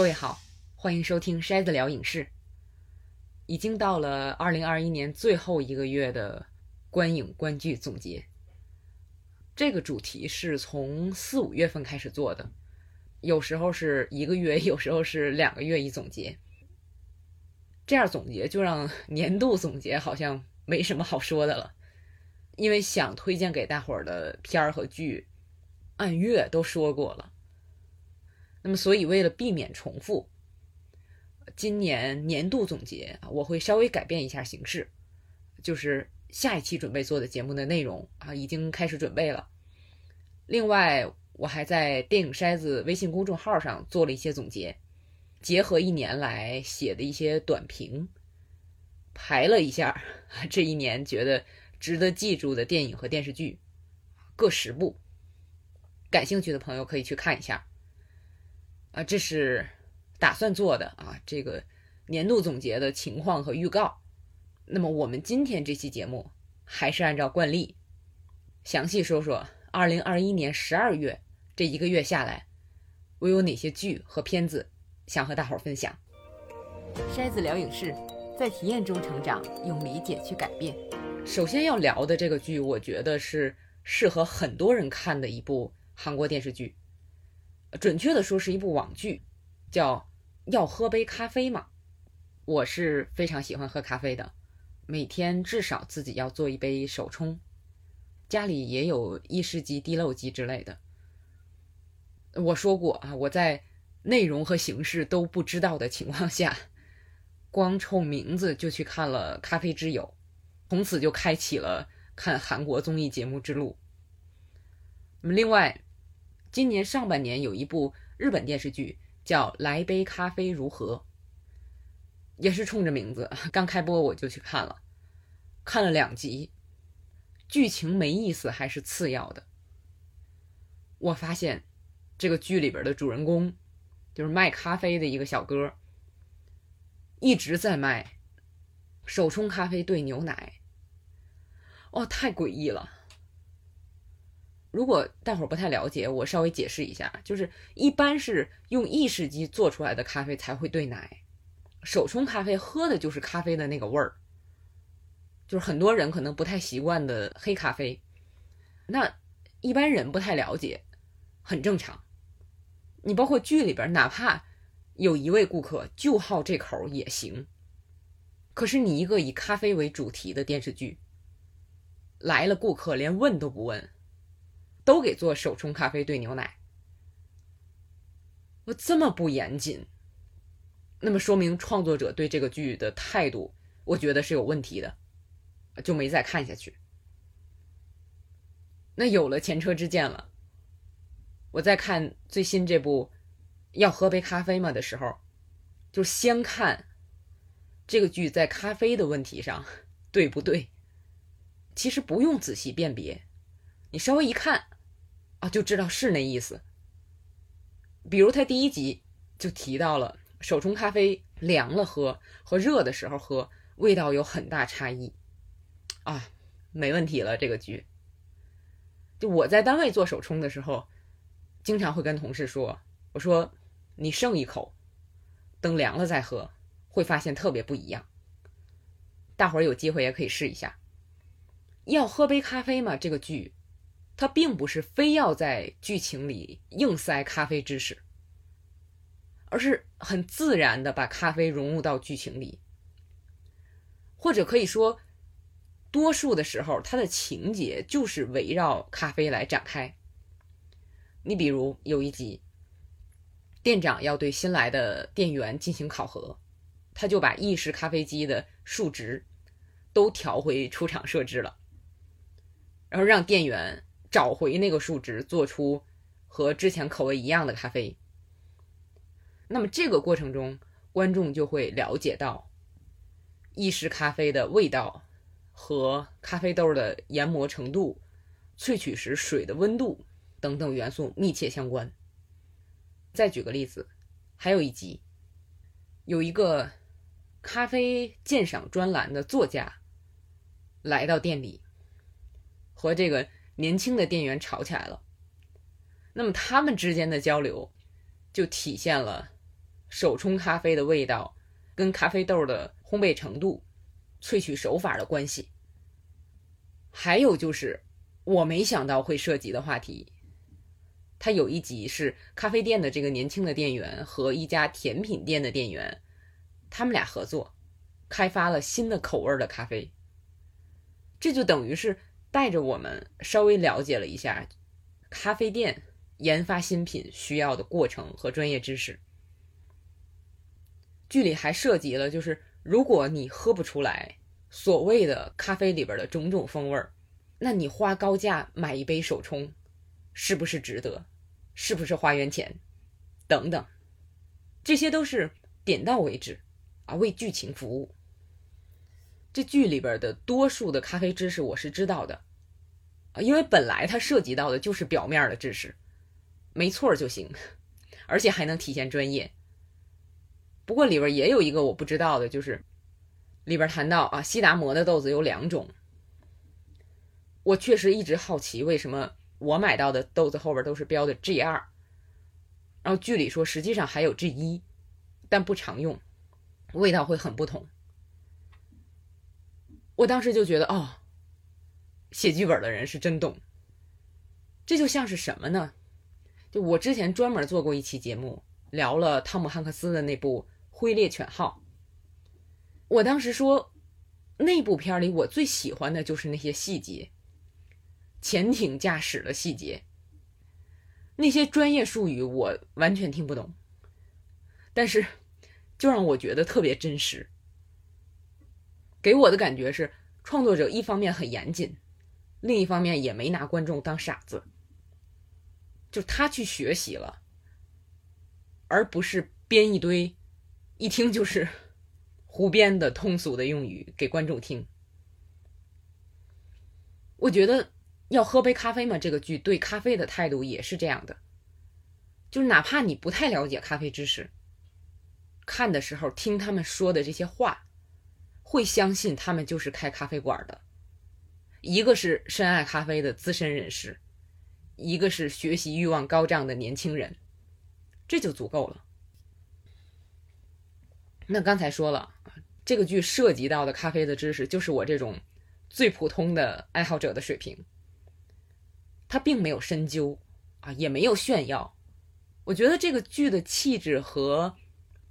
各位好，欢迎收听筛子聊影视。已经到了二零二一年最后一个月的观影观剧总结。这个主题是从四五月份开始做的，有时候是一个月，有时候是两个月一总结。这样总结就让年度总结好像没什么好说的了，因为想推荐给大伙儿的片儿和剧，按月都说过了。那么，所以为了避免重复，今年年度总结啊，我会稍微改变一下形式，就是下一期准备做的节目的内容啊，已经开始准备了。另外，我还在电影筛子微信公众号上做了一些总结。结合一年来写的一些短评，排了一下这一年觉得值得记住的电影和电视剧，各十部。感兴趣的朋友可以去看一下。啊，这是打算做的啊，这个年度总结的情况和预告。那么我们今天这期节目还是按照惯例，详细说说2021年12月这一个月下来，我有哪些剧和片子。想和大伙儿分享，筛子聊影视，在体验中成长，用理解去改变。首先要聊的这个剧，我觉得是适合很多人看的一部韩国电视剧，准确的说是一部网剧，叫《要喝杯咖啡吗》。我是非常喜欢喝咖啡的，每天至少自己要做一杯手冲，家里也有意式机、滴漏机之类的。我说过啊，我在。内容和形式都不知道的情况下，光冲名字就去看了《咖啡之友》，从此就开启了看韩国综艺节目之路。那么，另外，今年上半年有一部日本电视剧叫《来杯咖啡如何》，也是冲着名字，刚开播我就去看了，看了两集，剧情没意思还是次要的。我发现这个剧里边的主人公。就是卖咖啡的一个小哥，一直在卖手冲咖啡兑牛奶，哦，太诡异了。如果大伙儿不太了解，我稍微解释一下，就是一般是用意式机做出来的咖啡才会兑奶，手冲咖啡喝的就是咖啡的那个味儿，就是很多人可能不太习惯的黑咖啡，那一般人不太了解，很正常。你包括剧里边，哪怕有一位顾客就好这口也行。可是你一个以咖啡为主题的电视剧，来了顾客连问都不问，都给做手冲咖啡兑牛奶，我这么不严谨，那么说明创作者对这个剧的态度，我觉得是有问题的，就没再看下去。那有了前车之鉴了。我在看最新这部《要喝杯咖啡吗》的时候，就先看这个剧在咖啡的问题上 对不对。其实不用仔细辨别，你稍微一看啊，就知道是那意思。比如他第一集就提到了手冲咖啡凉了喝和热的时候喝味道有很大差异啊，没问题了。这个剧，就我在单位做手冲的时候。经常会跟同事说：“我说你剩一口，等凉了再喝，会发现特别不一样。大伙儿有机会也可以试一下。要喝杯咖啡吗？这个剧，它并不是非要在剧情里硬塞咖啡知识，而是很自然的把咖啡融入到剧情里，或者可以说，多数的时候它的情节就是围绕咖啡来展开。”你比如有一集，店长要对新来的店员进行考核，他就把意式咖啡机的数值都调回出厂设置了，然后让店员找回那个数值，做出和之前口味一样的咖啡。那么这个过程中，观众就会了解到意式咖啡的味道和咖啡豆的研磨程度、萃取时水的温度。等等元素密切相关。再举个例子，还有一集，有一个咖啡鉴赏专栏的作家来到店里，和这个年轻的店员吵起来了。那么他们之间的交流，就体现了手冲咖啡的味道跟咖啡豆的烘焙程度、萃取手法的关系。还有就是我没想到会涉及的话题。它有一集是咖啡店的这个年轻的店员和一家甜品店的店员，他们俩合作，开发了新的口味的咖啡。这就等于是带着我们稍微了解了一下咖啡店研发新品需要的过程和专业知识。剧里还涉及了，就是如果你喝不出来所谓的咖啡里边的种种风味儿，那你花高价买一杯手冲，是不是值得？是不是花冤钱？等等，这些都是点到为止啊，为剧情服务。这剧里边的多数的咖啡知识我是知道的啊，因为本来它涉及到的就是表面的知识，没错就行，而且还能体现专业。不过里边也有一个我不知道的，就是里边谈到啊，西达摩的豆子有两种，我确实一直好奇为什么。我买到的豆子后边都是标的 G 二，然后剧里说实际上还有 G 一，但不常用，味道会很不同。我当时就觉得哦，写剧本的人是真懂。这就像是什么呢？就我之前专门做过一期节目，聊了汤姆汉克斯的那部《灰猎犬号》。我当时说，那部片里我最喜欢的就是那些细节。潜艇驾驶的细节，那些专业术语我完全听不懂，但是就让我觉得特别真实。给我的感觉是，创作者一方面很严谨，另一方面也没拿观众当傻子，就他去学习了，而不是编一堆一听就是 胡编的通俗的用语给观众听。我觉得。要喝杯咖啡吗？这个剧对咖啡的态度也是这样的，就是哪怕你不太了解咖啡知识，看的时候听他们说的这些话，会相信他们就是开咖啡馆的，一个是深爱咖啡的资深人士，一个是学习欲望高涨的年轻人，这就足够了。那刚才说了，这个剧涉及到的咖啡的知识，就是我这种最普通的爱好者的水平。他并没有深究，啊，也没有炫耀。我觉得这个剧的气质和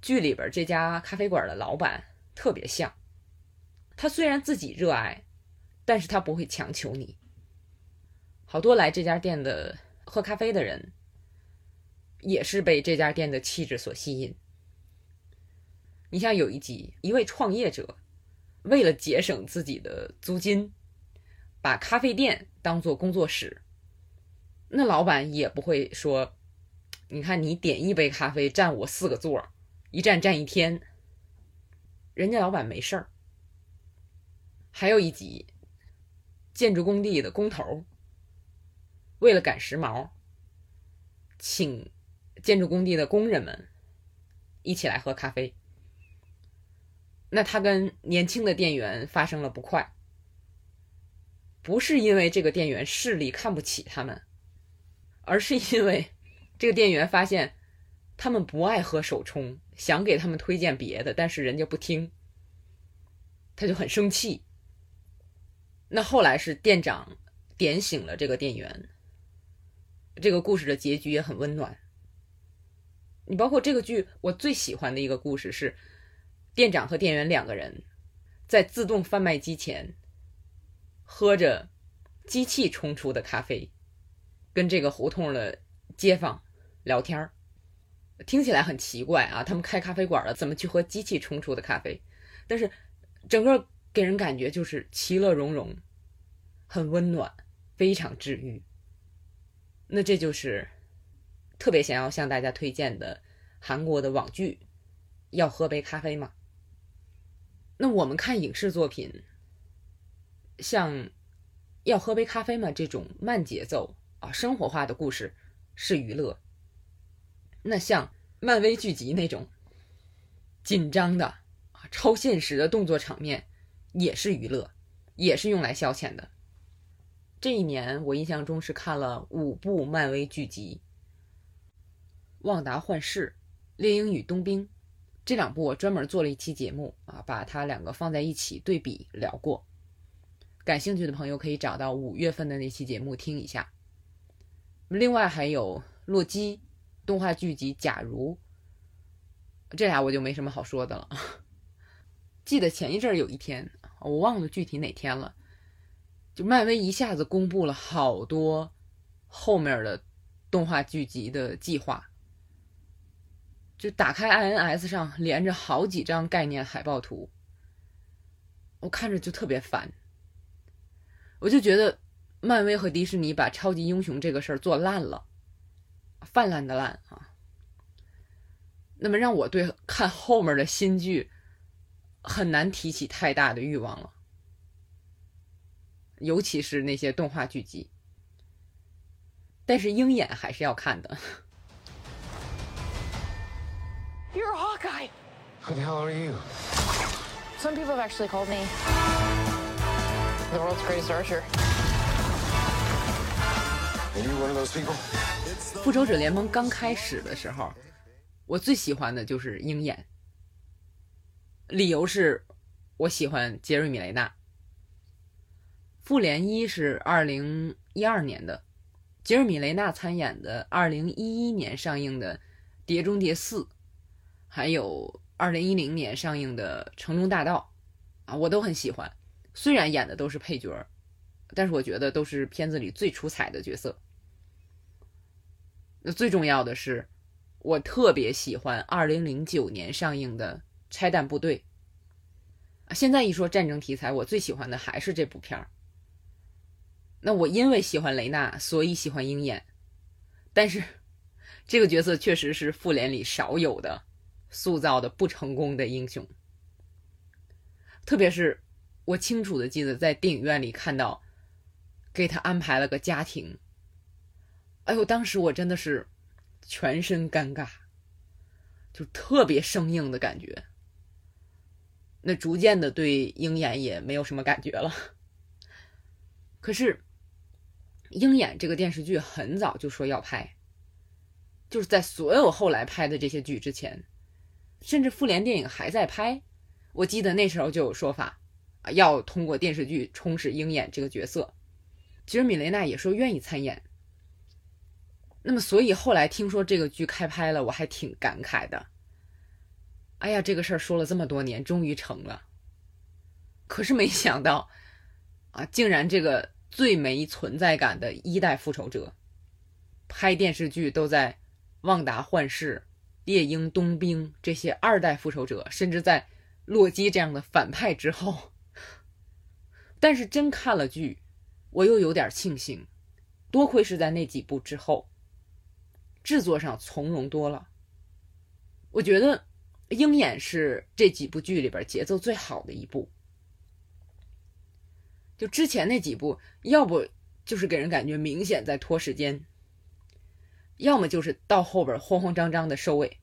剧里边这家咖啡馆的老板特别像。他虽然自己热爱，但是他不会强求你。好多来这家店的喝咖啡的人，也是被这家店的气质所吸引。你像有一集，一位创业者为了节省自己的租金，把咖啡店当做工作室。那老板也不会说，你看你点一杯咖啡占我四个座，一站站一天。人家老板没事儿。还有一集，建筑工地的工头为了赶时髦，请建筑工地的工人们一起来喝咖啡。那他跟年轻的店员发生了不快，不是因为这个店员势力看不起他们。而是因为这个店员发现他们不爱喝手冲，想给他们推荐别的，但是人家不听，他就很生气。那后来是店长点醒了这个店员。这个故事的结局也很温暖。你包括这个剧，我最喜欢的一个故事是店长和店员两个人在自动贩卖机前喝着机器冲出的咖啡。跟这个胡同的街坊聊天儿，听起来很奇怪啊！他们开咖啡馆了，怎么去喝机器冲出的咖啡？但是整个给人感觉就是其乐融融，很温暖，非常治愈。那这就是特别想要向大家推荐的韩国的网剧《要喝杯咖啡吗》？那我们看影视作品，像《要喝杯咖啡吗》这种慢节奏。啊，生活化的故事是娱乐。那像漫威剧集那种紧张的啊、超现实的动作场面，也是娱乐，也是用来消遣的。这一年，我印象中是看了五部漫威剧集：《旺达幻视》《猎鹰与冬兵》这两部，我专门做了一期节目啊，把它两个放在一起对比聊过。感兴趣的朋友可以找到五月份的那期节目听一下。另外还有《洛基》动画剧集《假如》，这俩我就没什么好说的了。记得前一阵儿有一天，我忘了具体哪天了，就漫威一下子公布了好多后面的动画剧集的计划，就打开 INS 上连着好几张概念海报图，我看着就特别烦。我就觉得，漫威和迪士尼把超级英雄这个事儿做烂了，泛滥的烂啊。那么让我对看后面的新剧很难提起太大的欲望了，尤其是那些动画剧集。但是鹰眼还是要看的。You're Hawkeye. Who the hell are you? Some people have actually called me the world's greatest archer. Are you one of those people? 复仇者联盟刚开始的时候，我最喜欢的就是鹰眼，理由是我喜欢杰瑞米雷纳。复联一是二零一二年的，杰瑞米雷纳参演的二零一一年上映的《碟中谍四》，还有二零一零年上映的《城中大道》，啊，我都很喜欢。虽然演的都是配角，但是我觉得都是片子里最出彩的角色。那最重要的是，我特别喜欢2009年上映的《拆弹部队》。现在一说战争题材，我最喜欢的还是这部片儿。那我因为喜欢雷娜，所以喜欢鹰眼。但是，这个角色确实是复联里少有的塑造的不成功的英雄，特别是。我清楚的记得在电影院里看到，给他安排了个家庭。哎呦，当时我真的是全身尴尬，就特别生硬的感觉。那逐渐的对鹰眼也没有什么感觉了。可是，鹰眼这个电视剧很早就说要拍，就是在所有后来拍的这些剧之前，甚至复联电影还在拍。我记得那时候就有说法。啊，要通过电视剧充实鹰眼这个角色，其实米雷娜也说愿意参演。那么，所以后来听说这个剧开拍了，我还挺感慨的。哎呀，这个事儿说了这么多年，终于成了。可是没想到，啊，竟然这个最没存在感的一代复仇者，拍电视剧都在旺达幻视、猎鹰、冬兵这些二代复仇者，甚至在洛基这样的反派之后。但是真看了剧，我又有点庆幸，多亏是在那几部之后，制作上从容多了。我觉得《鹰眼》是这几部剧里边节奏最好的一部，就之前那几部，要不就是给人感觉明显在拖时间，要么就是到后边慌慌张张的收尾。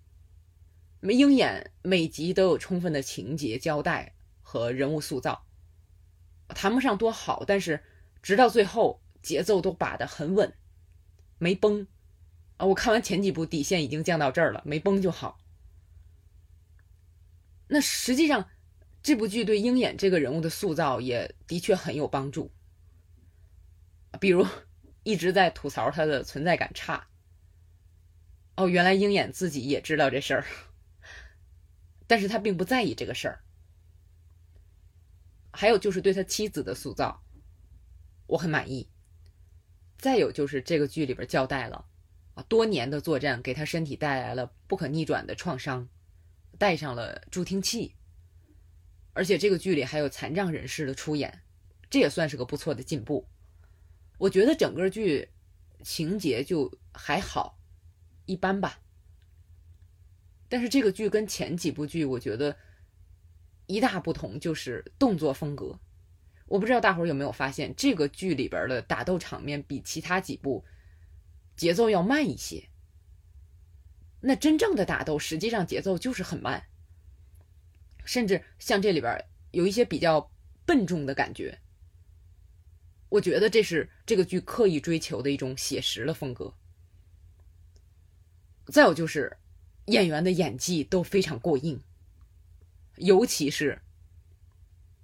《鹰眼》每集都有充分的情节交代和人物塑造。谈不上多好，但是直到最后节奏都把得很稳，没崩啊！我看完前几部，底线已经降到这儿了，没崩就好。那实际上，这部剧对鹰眼这个人物的塑造也的确很有帮助。比如一直在吐槽他的存在感差，哦，原来鹰眼自己也知道这事儿，但是他并不在意这个事儿。还有就是对他妻子的塑造，我很满意。再有就是这个剧里边交代了，啊，多年的作战给他身体带来了不可逆转的创伤，带上了助听器，而且这个剧里还有残障人士的出演，这也算是个不错的进步。我觉得整个剧情节就还好，一般吧。但是这个剧跟前几部剧，我觉得。一大不同就是动作风格，我不知道大伙儿有没有发现，这个剧里边的打斗场面比其他几部节奏要慢一些。那真正的打斗实际上节奏就是很慢，甚至像这里边有一些比较笨重的感觉。我觉得这是这个剧刻意追求的一种写实的风格。再有就是，演员的演技都非常过硬，尤其是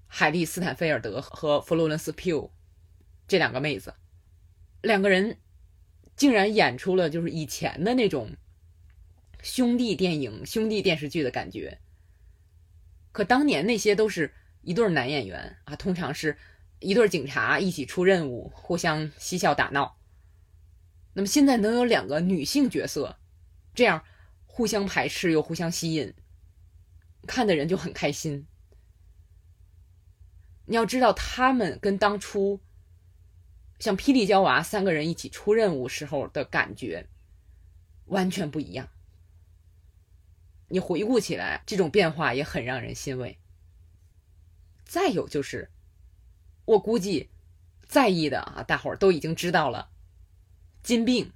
海莉·斯坦菲尔德和弗洛伦斯·普这两个妹子，两个人竟然演出了就是以前的那种兄弟电影、兄弟电视剧的感觉。可当年那些都是一对男演员啊，通常是一对警察一起出任务，互相嬉笑打闹。那么现在能有两个女性角色，这样互相排斥又互相吸引，看的人就很开心。你要知道，他们跟当初像霹雳娇娃三个人一起出任务时候的感觉完全不一样。你回顾起来，这种变化也很让人欣慰。再有就是，我估计在意的啊，大伙儿都已经知道了。金病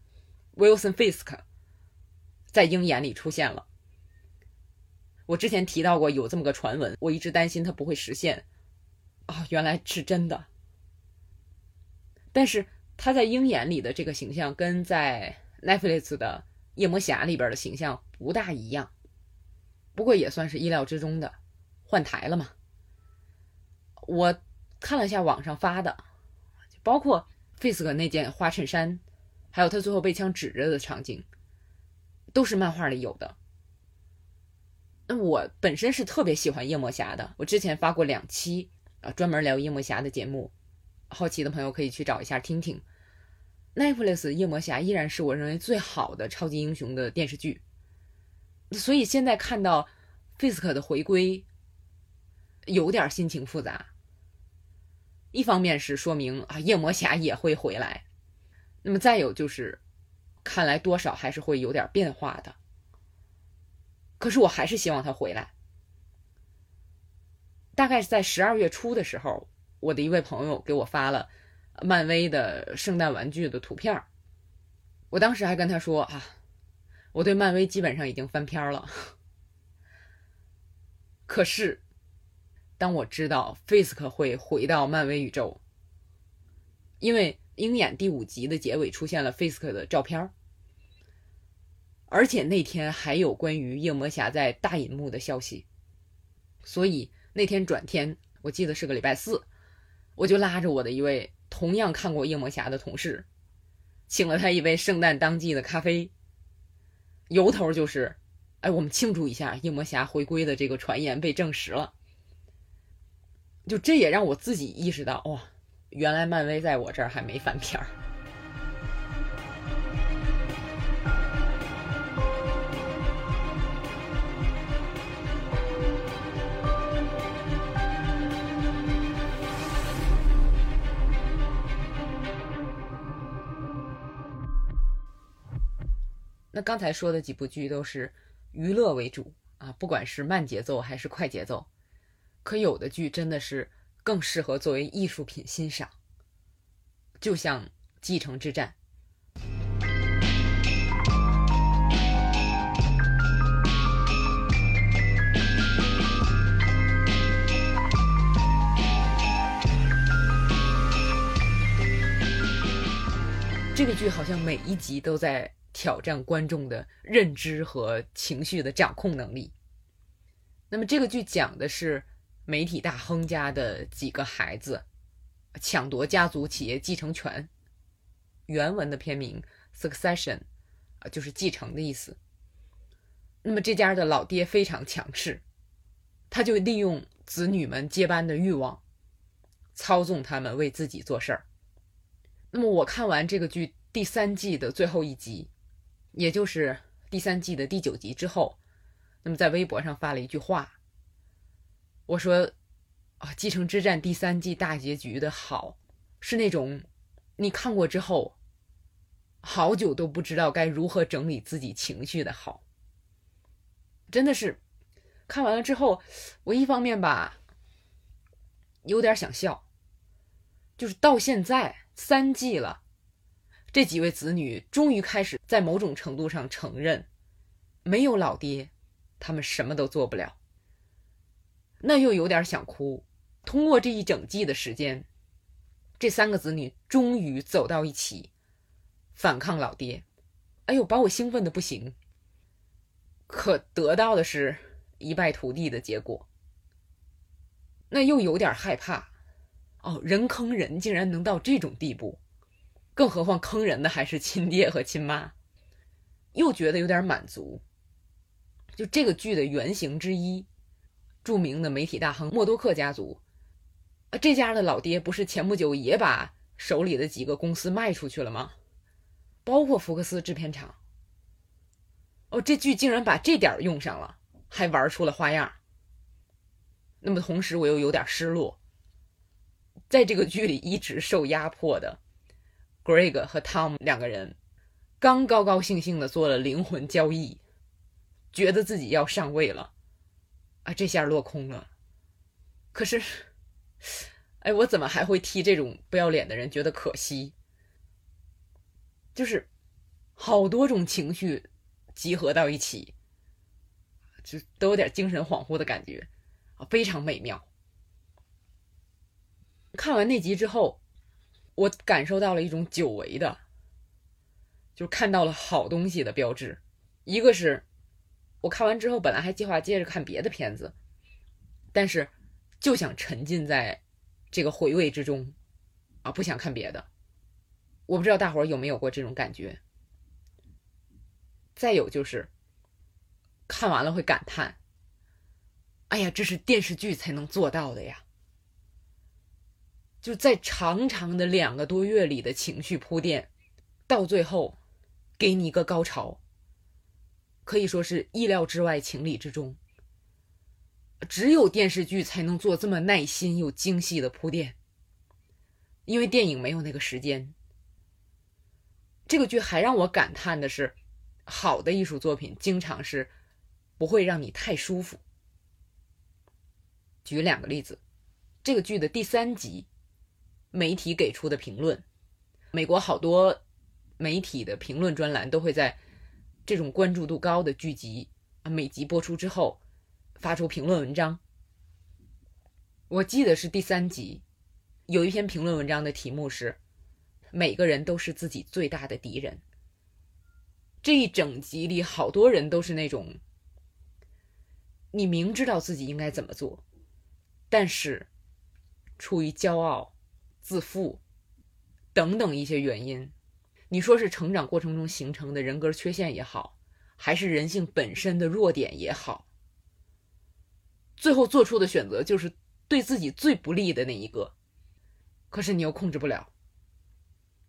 ，Wilson Fisk，在鹰眼里出现了。我之前提到过有这么个传闻，我一直担心它不会实现，啊，原来是真的。但是他在鹰眼里的这个形象，跟在 Netflix 的夜魔侠里边的形象不大一样，不过也算是意料之中的，换台了嘛。我看了一下网上发的，包括 Fisk 那件花衬衫。还有他最后被枪指着的场景，都是漫画里有的。那我本身是特别喜欢夜魔侠的，我之前发过两期啊专门聊夜魔侠的节目，好奇的朋友可以去找一下听听。Netflix 夜魔侠依然是我认为最好的超级英雄的电视剧，所以现在看到 Fisk 的回归，有点心情复杂。一方面是说明啊夜魔侠也会回来。那么再有就是，看来多少还是会有点变化的。可是我还是希望他回来。大概是在十二月初的时候，我的一位朋友给我发了漫威的圣诞玩具的图片儿我当时还跟他说啊，我对漫威基本上已经翻篇了。可是，当我知道 Fisk 会回到漫威宇宙，因为。鹰眼第五集的结尾出现了 Fisk 的照片而且那天还有关于夜魔侠在大银幕的消息，所以那天转天，我记得是个礼拜四，我就拉着我的一位同样看过夜魔侠的同事，请了他一杯圣诞当季的咖啡，由头就是，哎，我们庆祝一下夜魔侠回归的这个传言被证实了，就这也让我自己意识到，哇。原来漫威在我这儿还没翻篇儿。那刚才说的几部剧都是娱乐为主啊，不管是慢节奏还是快节奏，可有的剧真的是。更适合作为艺术品欣赏，就像《继承之战》这个剧，好像每一集都在挑战观众的认知和情绪的掌控能力。那么，这个剧讲的是。媒体大亨家的几个孩子抢夺家族企业继承权。原文的片名 “Succession” 啊，就是继承的意思。那么这家的老爹非常强势，他就利用子女们接班的欲望，操纵他们为自己做事儿。那么我看完这个剧第三季的最后一集，也就是第三季的第九集之后，那么在微博上发了一句话。我说，啊，《继承之战》第三季大结局的好，是那种你看过之后，好久都不知道该如何整理自己情绪的好。真的是，看完了之后，我一方面吧，有点想笑，就是到现在三季了，这几位子女终于开始在某种程度上承认，没有老爹，他们什么都做不了。那又有点想哭。通过这一整季的时间，这三个子女终于走到一起，反抗老爹。哎呦，把我兴奋的不行。可得到的是一败涂地的结果。那又有点害怕，哦，人坑人竟然能到这种地步，更何况坑人的还是亲爹和亲妈，又觉得有点满足。就这个剧的原型之一，著名的媒体大亨默多克家族，啊，这家的老爹不是前不久也把手里的几个公司卖出去了吗？包括福克斯制片厂。哦，这剧竟然把这点用上了，还玩出了花样。那么同时，我又有点失落。在这个剧里一直受压迫的 Greg 和 Tom 两个人，刚高高兴兴的做了灵魂交易，觉得自己要上位了，啊，这下落空了。可是，哎，我怎么还会替这种不要脸的人觉得可惜？就是好多种情绪集合到一起，就都有点精神恍惚的感觉。啊，非常美妙。看完那集之后，我感受到了一种久违的，就是看到了好东西的标志。一个是，我看完之后本来还计划接着看别的片子，但是就想沉浸在这个回味之中，啊，不想看别的。我不知道大伙有没有过这种感觉。再有就是，看完了会感叹。哎呀，这是电视剧才能做到的呀！就在长长的两个多月里的情绪铺垫，到最后给你一个高潮，可以说是意料之外、情理之中。只有电视剧才能做这么耐心又精细的铺垫，因为电影没有那个时间。这个剧还让我感叹的是，好的艺术作品经常是不会让你太舒服。举两个例子，这个剧的第三集，媒体给出的评论，美国好多媒体的评论专栏都会在这种关注度高的剧集啊，每集播出之后发出评论文章。我记得是第三集，有一篇评论文章的题目是“每个人都是自己最大的敌人”。这一整集里，好多人都是那种，你明知道自己应该怎么做。但是，出于骄傲、自负等等一些原因，你说是成长过程中形成的人格缺陷也好，还是人性本身的弱点也好，最后做出的选择就是对自己最不利的那一个。可是你又控制不了。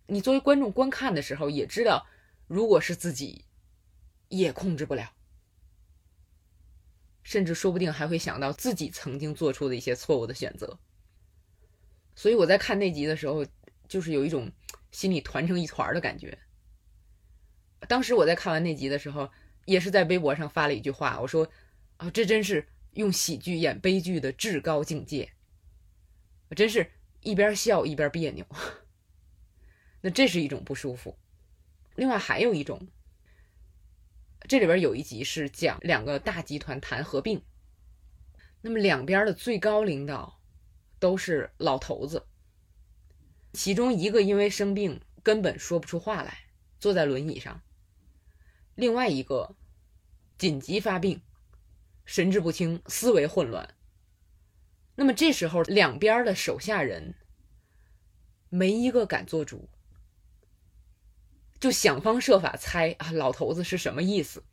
你作为观众观看的时候，也知道，如果是自己，也控制不了。甚至说不定还会想到自己曾经做出的一些错误的选择，所以我在看那集的时候，就是有一种心里团成一团的感觉。当时我在看完那集的时候，也是在微博上发了一句话，我说：“啊，这真是用喜剧演悲剧的至高境界。”我真是一边笑一边别扭。那这是一种不舒服。另外还有一种。这里边有一集是讲两个大集团谈合并，那么两边的最高领导都是老头子，其中一个因为生病根本说不出话来，坐在轮椅上；另外一个紧急发病，神志不清，思维混乱。那么这时候两边的手下人没一个敢做主。就想方设法猜啊，老头子是什么意思？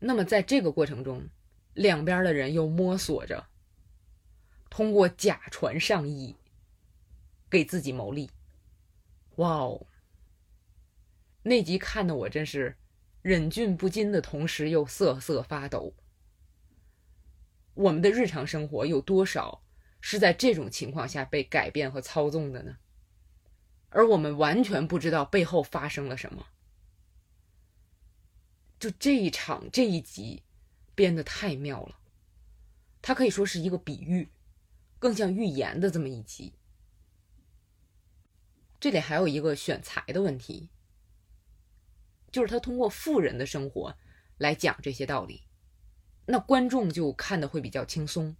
那么在这个过程中，两边的人又摸索着，通过假传上意，给自己谋利。哇哦！那集看的我真是忍俊不禁的同时又瑟瑟发抖。我们的日常生活有多少是在这种情况下被改变和操纵的呢？而我们完全不知道背后发生了什么。就这一场这一集编的太妙了，它可以说是一个比喻，更像预言的这么一集。这里还有一个选材的问题，就是他通过富人的生活来讲这些道理，那观众就看的会比较轻松。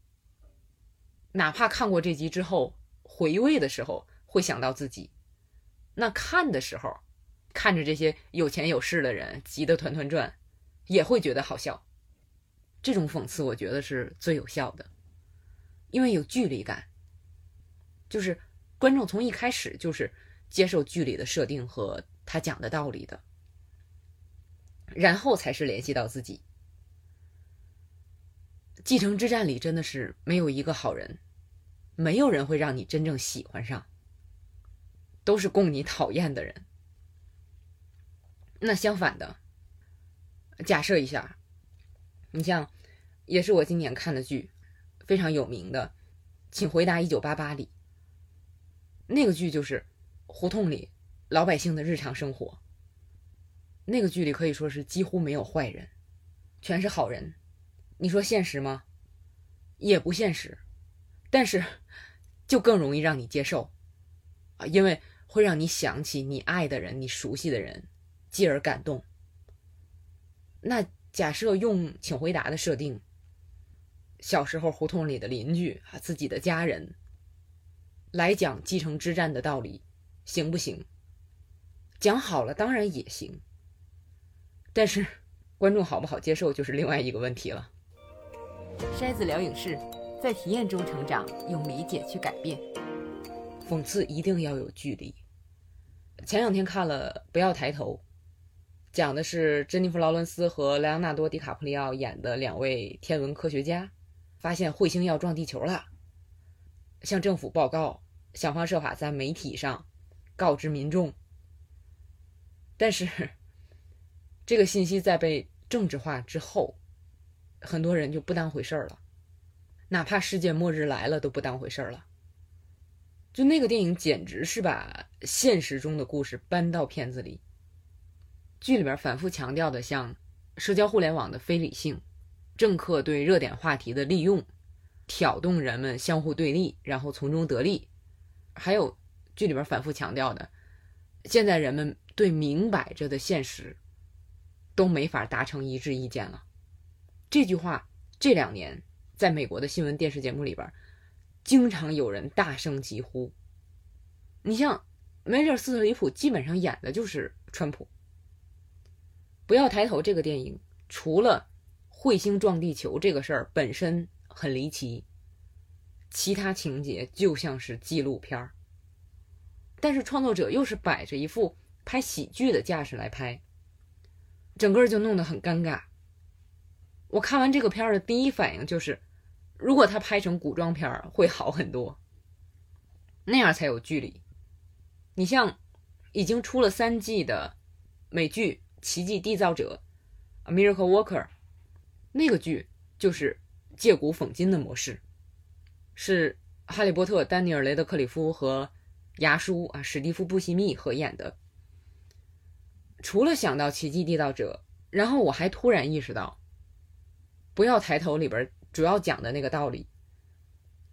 哪怕看过这集之后，回味的时候会想到自己。那看的时候，看着这些有钱有势的人急得团团转，也会觉得好笑。这种讽刺，我觉得是最有效的，因为有距离感，就是观众从一开始就是接受剧里的设定和他讲的道理的，然后才是联系到自己。继承之战里真的是没有一个好人，没有人会让你真正喜欢上，都是供你讨厌的人。那相反的，假设一下，你像，也是我今年看的剧，非常有名的，《请回答一九八八》里，那个剧就是胡同里老百姓的日常生活。那个剧里可以说是几乎没有坏人，全是好人。你说现实吗？也不现实，但是 就更容易让你接受啊，因为会让你想起你爱的人、你熟悉的人，继而感动。那假设用《请回答》的设定，小时候胡同里的邻居啊，自己的家人来讲继承之战的道理，行不行？讲好了当然也行，但是观众好不好接受就是另外一个问题了。筛子聊影视，在体验中成长，用理解去改变。讽刺一定要有距离。前两天看了《不要抬头》，讲的是珍妮弗·劳伦斯和莱昂纳多·迪卡普里奥演的两位天文科学家，发现彗星要撞地球了，向政府报告，想方设法在媒体上告知民众。但是，这个信息在被政治化之后。很多人就不当回事儿了，哪怕世界末日来了都不当回事儿了。就那个电影简直是把现实中的故事搬到片子里。剧里边反复强调的，像社交互联网的非理性，政客对热点话题的利用，挑动人们相互对立，然后从中得利。还有剧里边反复强调的，现在人们对明摆着的现实都没法达成一致意见了。这句话这两年在美国的新闻电视节目里边，经常有人大声疾呼。你像梅丽尔·斯特里普，基本上演的就是川普。不要抬头这个电影，除了彗星撞地球这个事儿本身很离奇，其他情节就像是纪录片儿。但是创作者又是摆着一副拍喜剧的架势来拍，整个就弄得很尴尬。我看完这个片儿的第一反应就是，如果他拍成古装片儿会好很多，那样才有距离。你像已经出了三季的美剧《奇迹缔造者》《Miracle Worker》，那个剧就是借古讽今的模式，是哈利波特丹尼尔雷德克里夫和牙叔啊史蒂夫布西密合演的。除了想到《奇迹缔造者》，然后我还突然意识到。不要抬头里边主要讲的那个道理，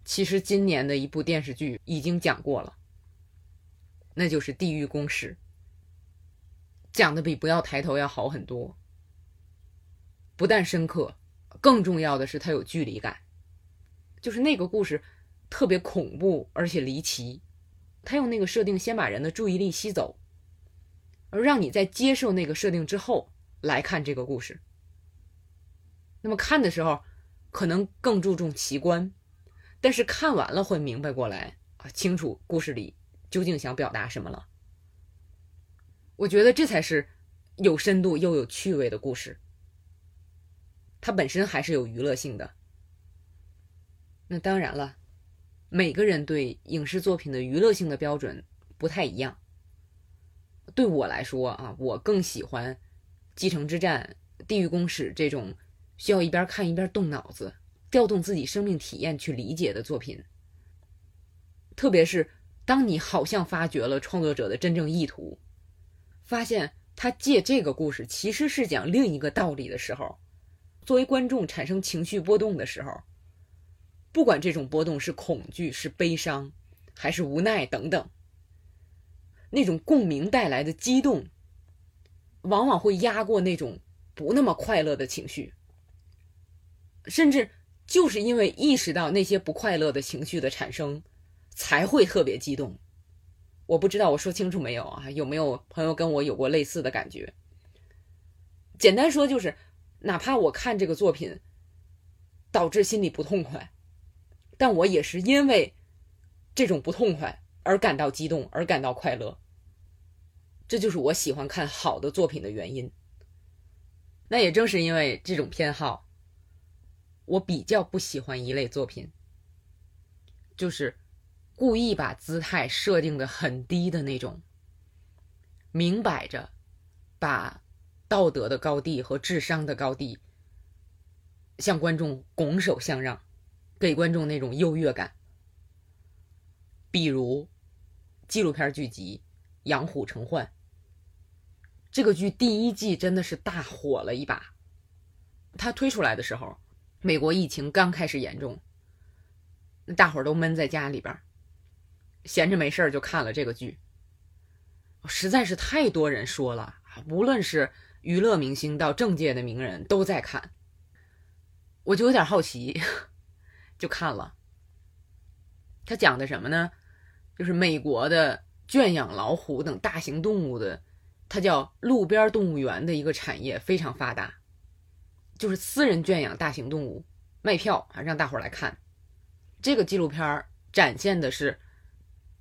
其实今年的一部电视剧已经讲过了，那就是《地狱公使》，讲的比不要抬头要好很多。不但深刻，更重要的是它有距离感，就是那个故事特别恐怖而且离奇，他用那个设定先把人的注意力吸走，而让你在接受那个设定之后来看这个故事。那么看的时候，可能更注重奇观，但是看完了会明白过来啊，清楚故事里究竟想表达什么了。我觉得这才是有深度又有趣味的故事。它本身还是有娱乐性的。那当然了，每个人对影视作品的娱乐性的标准不太一样。对我来说啊，我更喜欢《继承之战》《地狱公使》这种。需要一边看一边动脑子，调动自己生命体验去理解的作品。特别是当你好像发掘了创作者的真正意图，发现他借这个故事其实是讲另一个道理的时候，作为观众产生情绪波动的时候，不管这种波动是恐惧、是悲伤，还是无奈等等，那种共鸣带来的激动，往往会压过那种不那么快乐的情绪。甚至就是因为意识到那些不快乐的情绪的产生，才会特别激动。我不知道我说清楚没有啊？有没有朋友跟我有过类似的感觉？简单说就是，哪怕我看这个作品导致心里不痛快，但我也是因为这种不痛快而感到激动，而感到快乐。这就是我喜欢看好的作品的原因。那也正是因为这种偏好，我比较不喜欢一类作品，就是故意把姿态设定的很低的那种，明摆着把道德的高地和智商的高地向观众拱手相让，给观众那种优越感。比如纪录片剧集《养虎成患》。这个剧第一季真的是大火了一把。它推出来的时候，美国疫情刚开始严重，大伙儿都闷在家里边，闲着没事儿就看了这个剧。实在是太多人说了，无论是娱乐明星到政界的名人都在看，我就有点好奇，就看了。他讲的什么呢？就是美国的圈养老虎等大型动物的。它叫路边动物园的一个产业非常发达，就是私人圈养大型动物，卖票啊，让大伙来看。这个纪录片展现的是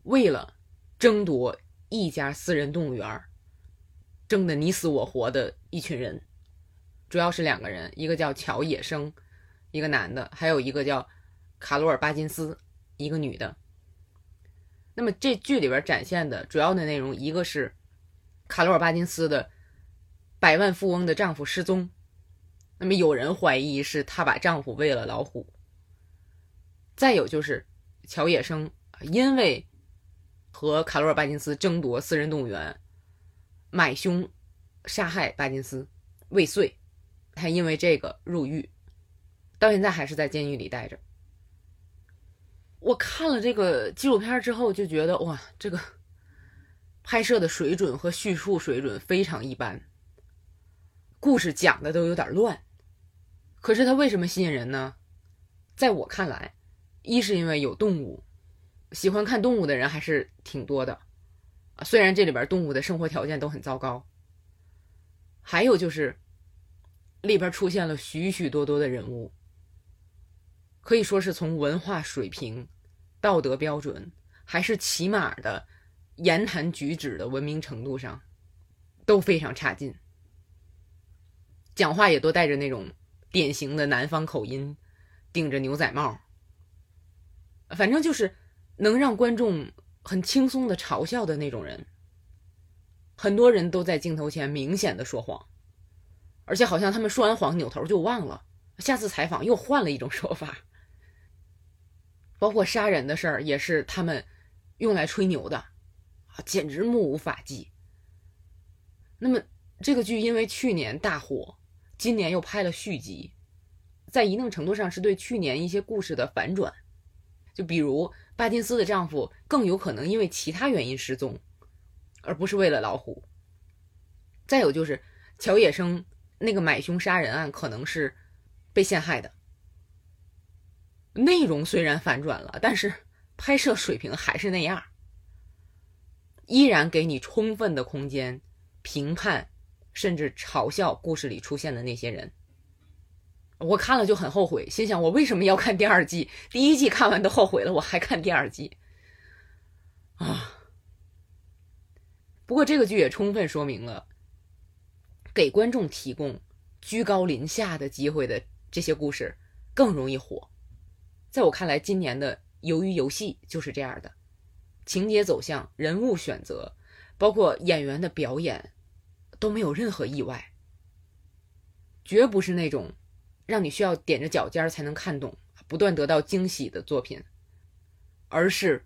为了争夺一家私人动物园，争得你死我活的一群人，主要是两个人，一个叫乔野生，一个男的，还有一个叫卡罗尔巴金斯，一个女的。那么这剧里边展现的主要的内容，一个是。卡罗尔·巴金斯的百万富翁的丈夫失踪，那么有人怀疑是她把丈夫喂了老虎。再有就是乔野生因为和卡罗尔·巴金斯争夺私人动物园，买凶杀害巴金斯未遂，他因为这个入狱，到现在还是在监狱里待着。我看了这个纪录片之后就觉得哇，这个。拍摄的水准和叙述水准非常一般，故事讲的都有点乱。可是它为什么吸引人呢？在我看来，一是因为有动物，喜欢看动物的人还是挺多的。虽然这里边动物的生活条件都很糟糕。还有就是里边出现了许许多多的人物，可以说是从文化水平、道德标准还是起码的。言谈举止的文明程度上都非常差劲，讲话也都带着那种典型的南方口音，顶着牛仔帽，反正就是能让观众很轻松的嘲笑的那种人。很多人都在镜头前明显的说谎，而且好像他们说完谎扭头就忘了，下次采访又换了一种说法。包括杀人的事儿也是他们用来吹牛的。啊简直目无法纪。那么这个剧因为去年大火，今年又拍了续集，在一定程度上是对去年一些故事的反转。就比如巴金斯的丈夫更有可能因为其他原因失踪，而不是为了老虎。再有就是乔野生那个买凶杀人案可能是被陷害的。内容虽然反转了，但是拍摄水平还是那样。依然给你充分的空间评判，甚至嘲笑故事里出现的那些人。我看了就很后悔，心想我为什么要看第二季？第一季看完都后悔了，我还看第二季啊！不过这个剧也充分说明了，给观众提供居高临下的机会的这些故事更容易火。在我看来，今年的《鱿鱼游戏》就是这样的。情节走向、人物选择，包括演员的表演，都没有任何意外，绝不是那种让你需要踮着脚尖才能看懂、不断得到惊喜的作品，而是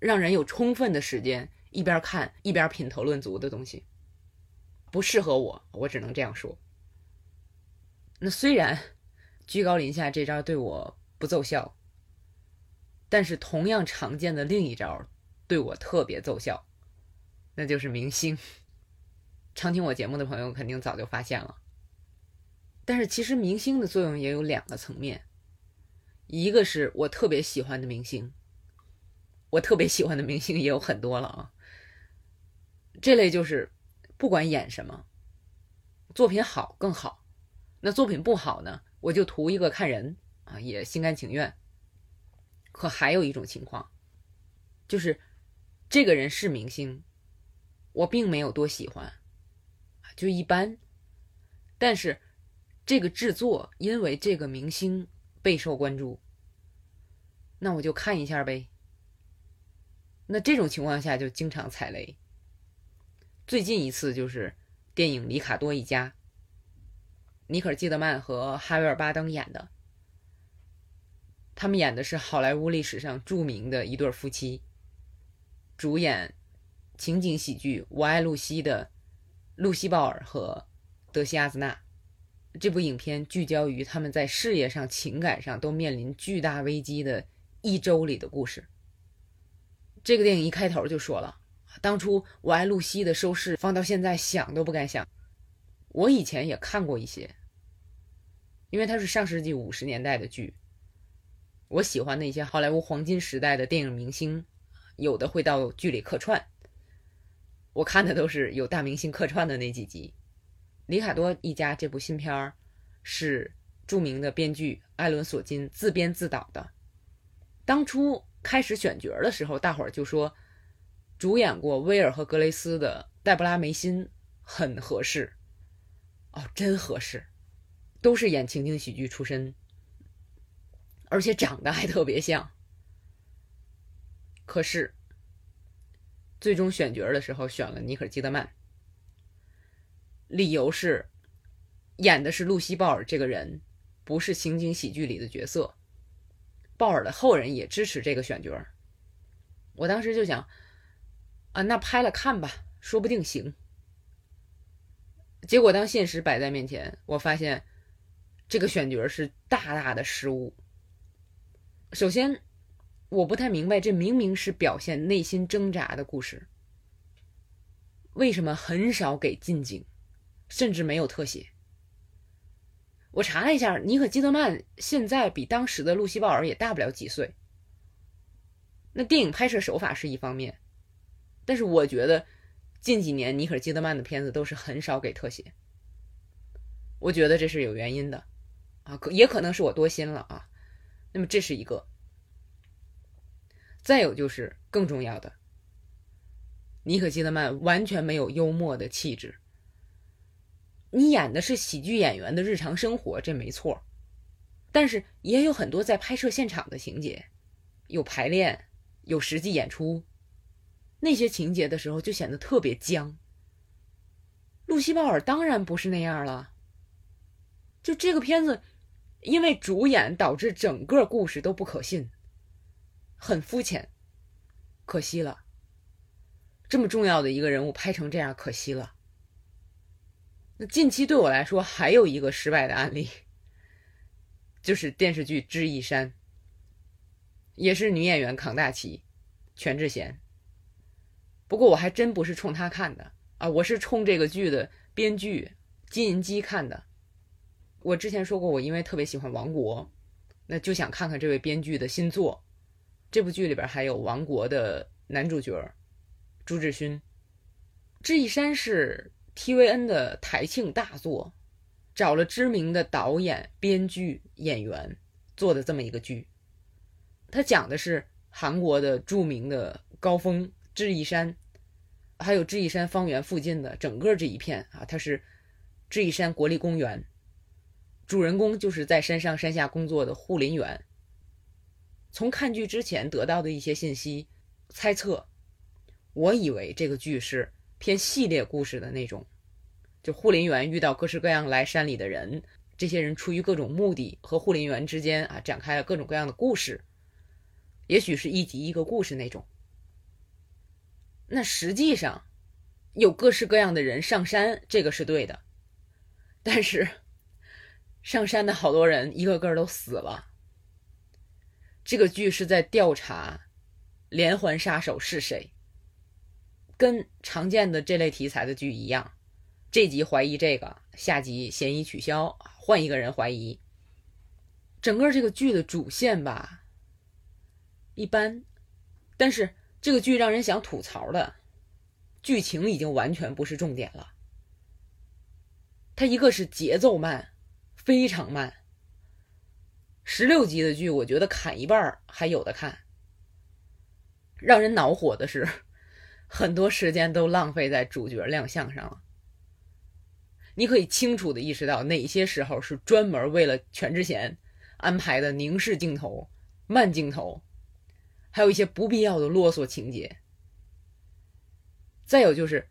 让人有充分的时间一边看一边品头论足的东西。不适合我，我只能这样说。那虽然居高临下这招对我不奏效。但是同样常见的另一招，对我特别奏效，那就是明星。常听我节目的朋友肯定早就发现了。但是其实明星的作用也有两个层面，一个是我特别喜欢的明星，我特别喜欢的明星也有很多了啊。这类就是不管演什么，作品好更好，那作品不好呢，我就图一个看人啊，也心甘情愿。可还有一种情况，就是这个人是明星，我并没有多喜欢，就一般。但是这个制作因为这个明星备受关注，那我就看一下呗。那这种情况下就经常踩雷。最近一次就是电影《里卡多一家》，尼可基德曼和哈维尔巴登演的。他们演的是好莱坞历史上著名的一对夫妻，主演情景喜剧《我爱露西》的露西·鲍尔和德西·阿兹纳。这部影片聚焦于他们在事业上、情感上都面临巨大危机的一周里的故事。这个电影一开头就说了，当初《我爱露西》的收视放到现在想都不敢想。我以前也看过一些，因为它是上世纪五十年代的剧。我喜欢的一些好莱坞黄金时代的电影明星，有的会到剧里客串。我看的都是有大明星客串的那几集。里卡多一家这部新片儿是著名的编剧艾伦·索金自编自导的。当初开始选角的时候，大伙儿就说，主演过威尔和格雷斯的黛布拉·梅辛很合适。哦，真合适，都是演情景喜剧出身。而且长得还特别像，可是最终选角的时候选了尼可基德曼，理由是演的是露西·鲍尔这个人，不是情景喜剧里的角色。鲍尔的后人也支持这个选角。我当时就想，啊，那拍了看吧，说不定行。结果当现实摆在面前，我发现这个选角是大大的失误。首先，我不太明白，这明明是表现内心挣扎的故事，为什么很少给近景，甚至没有特写？我查了一下，尼可基德曼现在比当时的露西·鲍尔也大不了几岁。那电影拍摄手法是一方面，但是我觉得近几年尼可基德曼的片子都是很少给特写，我觉得这是有原因的，啊，可也可能是我多心了啊。那么这是一个，再有就是更重要的，尼可基德曼完全没有幽默的气质。你演的是喜剧演员的日常生活，这没错，但是也有很多在拍摄现场的情节，有排练，有实际演出，那些情节的时候就显得特别僵。露西·鲍尔当然不是那样了，就这个片子。因为主演导致整个故事都不可信，很肤浅，可惜了。这么重要的一个人物拍成这样，可惜了。那近期对我来说还有一个失败的案例，就是电视剧《知一山》，也是女演员扛大旗，全智贤。不过我还真不是冲她看的啊，我是冲这个剧的编剧金银姬看的。我之前说过，我因为特别喜欢王国，那就想看看这位编剧的新作。这部剧里边还有王国的男主角朱志勋。《智异山》是 TVN 的台庆大作，找了知名的导演、编剧、演员做的这么一个剧。它讲的是韩国的著名的高峰智异山，还有智异山方圆附近的整个这一片啊，它是智异山国立公园。主人公就是在山上山下工作的护林员。从看剧之前得到的一些信息猜测，我以为这个剧是偏系列故事的那种，就护林员遇到各式各样来山里的人，这些人出于各种目的和护林员之间啊展开了各种各样的故事，也许是一集一个故事那种。那实际上有各式各样的人上山，这个是对的，但是。上山的好多人，一个个都死了。这个剧是在调查连环杀手是谁，跟常见的这类题材的剧一样，这集怀疑这个，下集嫌疑取消，换一个人怀疑。整个这个剧的主线吧，一般，但是这个剧让人想吐槽的，剧情已经完全不是重点了。它一个是节奏慢。非常慢。十六集的剧，我觉得砍一半还有的看。让人恼火的是，很多时间都浪费在主角亮相上了。你可以清楚的意识到哪些时候是专门为了全智贤安排的凝视镜头、慢镜头，还有一些不必要的啰嗦情节。再有就是，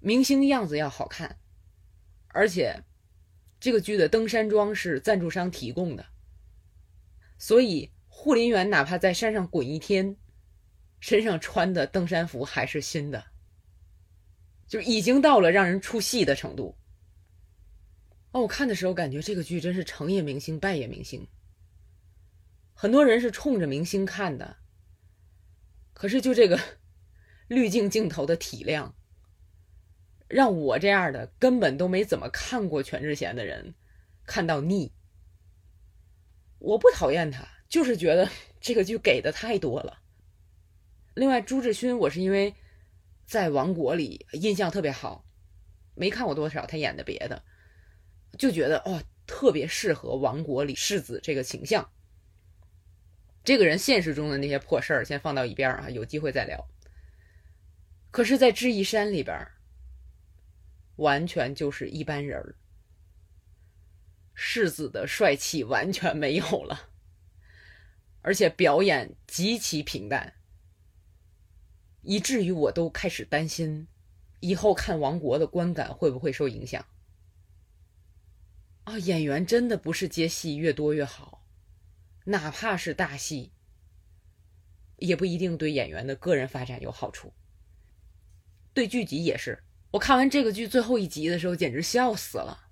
明星样子要好看，而且这个剧的登山装是赞助商提供的，所以护林员哪怕在山上滚一天，身上穿的登山服还是新的，就已经到了让人出戏的程度。哦，我看的时候感觉这个剧真是成也明星，败也明星。很多人是冲着明星看的，可是就这个。滤镜镜头的体量，让我这样的根本都没怎么看过全智贤的人看到腻。我不讨厌他，就是觉得 这个剧给的太多了。另外，朱志勋，我是因为在《王国》里印象特别好，没看过多少他演的别的，就觉得哦，特别适合《王国》里世子这个形象。这个人现实中的那些破事儿先放到一边啊，有机会再聊。可是，在智异山里边，完全就是一般人儿，世子的帅气完全没有了，而且表演极其平淡，以至于我都开始担心，以后看王国的观感会不会受影响。啊，演员真的不是接戏越多越好，哪怕是大戏，也不一定对演员的个人发展有好处。对剧集也是，我看完这个剧最后一集的时候，简直笑死了。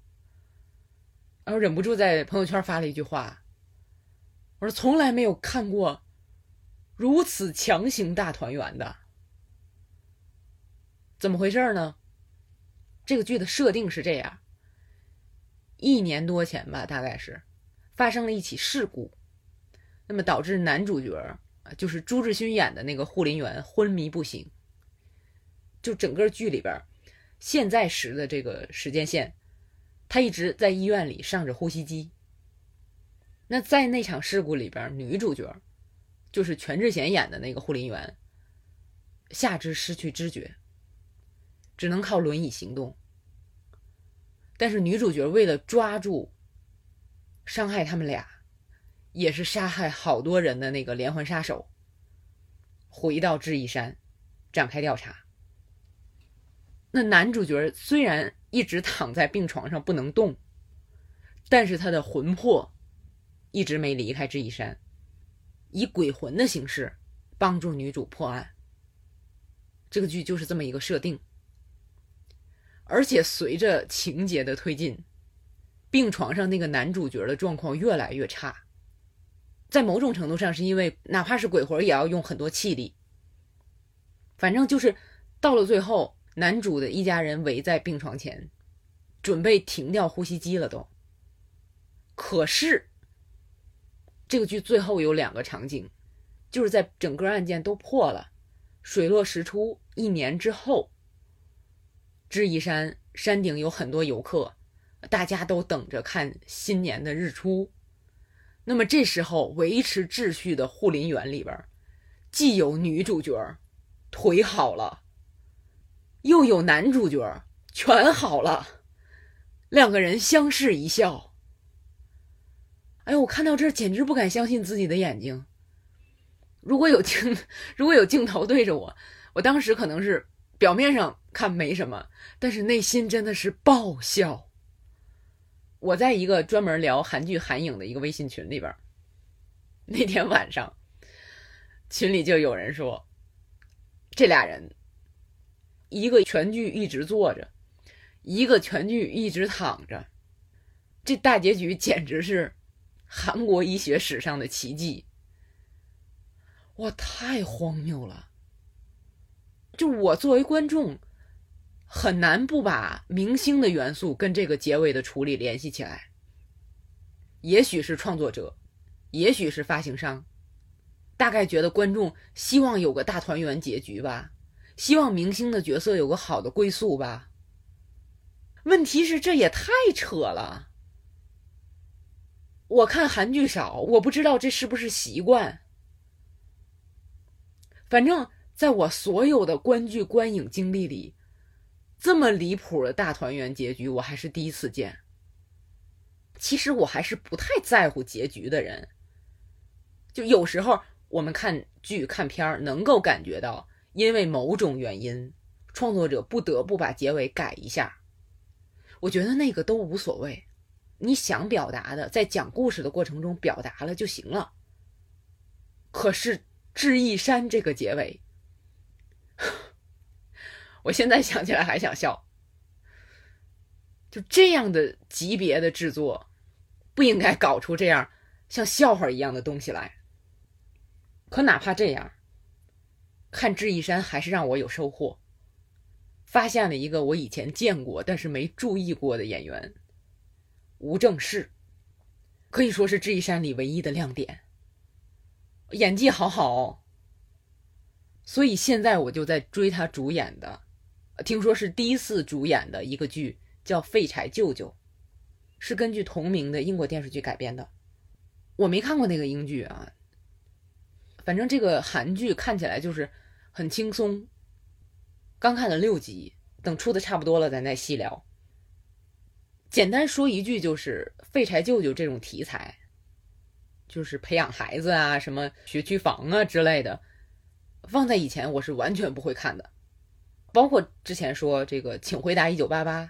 然后忍不住在朋友圈发了一句话：“我说从来没有看过如此强行大团圆的，怎么回事呢？”这个剧的设定是这样：一年多前吧，大概是发生了一起事故，那么导致男主角就是朱志勋演的那个护林员昏迷不醒。就整个剧里边，现在时的这个时间线，他一直在医院里上着呼吸机。那在那场事故里边，女主角就是全智贤演的那个护林员，下肢失去知觉，只能靠轮椅行动。但是女主角为了抓住伤害他们俩，也是杀害好多人的那个连环杀手，回到智异山展开调查。那男主角虽然一直躺在病床上不能动，但是他的魂魄一直没离开智异山，以鬼魂的形式帮助女主破案。这个剧就是这么一个设定。而且随着情节的推进，病床上那个男主角的状况越来越差，在某种程度上是因为哪怕是鬼魂也要用很多气力。反正就是到了最后。男主的一家人围在病床前，准备停掉呼吸机了。都，可是这个剧最后有两个场景，就是在整个案件都破了、水落石出一年之后，智异山山顶有很多游客，大家都等着看新年的日出。那么这时候维持秩序的护林员里边，既有女主角腿好了。又有男主角，全好了，两个人相视一笑。哎呦，我看到这简直不敢相信自己的眼睛。如果有镜，如果有镜头对着我，我当时可能是表面上看没什么，但是内心真的是爆笑。我在一个专门聊韩剧韩影的一个微信群里边，那天晚上，群里就有人说，这俩人。一个全剧一直坐着，一个全剧一直躺着，这大结局简直是韩国医学史上的奇迹！哇，太荒谬了！就我作为观众，很难不把明星的元素跟这个结尾的处理联系起来。也许是创作者，也许是发行商，大概觉得观众希望有个大团圆结局吧。希望明星的角色有个好的归宿吧。问题是这也太扯了，我看韩剧少，我不知道这是不是习惯。反正，在我所有的观剧观影经历里，这么离谱的大团圆结局，我还是第一次见。其实我还是不太在乎结局的人，就有时候我们看剧看片儿，能够感觉到，因为某种原因，创作者不得不把结尾改一下。我觉得那个都无所谓，你想表达的，在讲故事的过程中表达了就行了。可是。智异山这个结尾，我现在想起来还想笑。就这样的级别的制作，不应该搞出这样像笑话一样的东西来。可哪怕这样，看智异山还是让我有收获，发现了一个我以前见过但是没注意过的演员——吴正式，可以说是智异山里唯一的亮点。演技好好，所以现在我就在追他主演的，听说是第一次主演的一个剧，叫《废柴舅舅》，是根据同名的英国电视剧改编的。我没看过那个英剧啊，反正这个韩剧看起来就是很轻松。刚看了六集，等出的差不多了，咱再细聊。简单说一句，就是《废柴舅舅》这种题材。就是培养孩子啊，什么学区房啊之类的，放在以前我是完全不会看的。包括之前说这个《请回答一九八八》，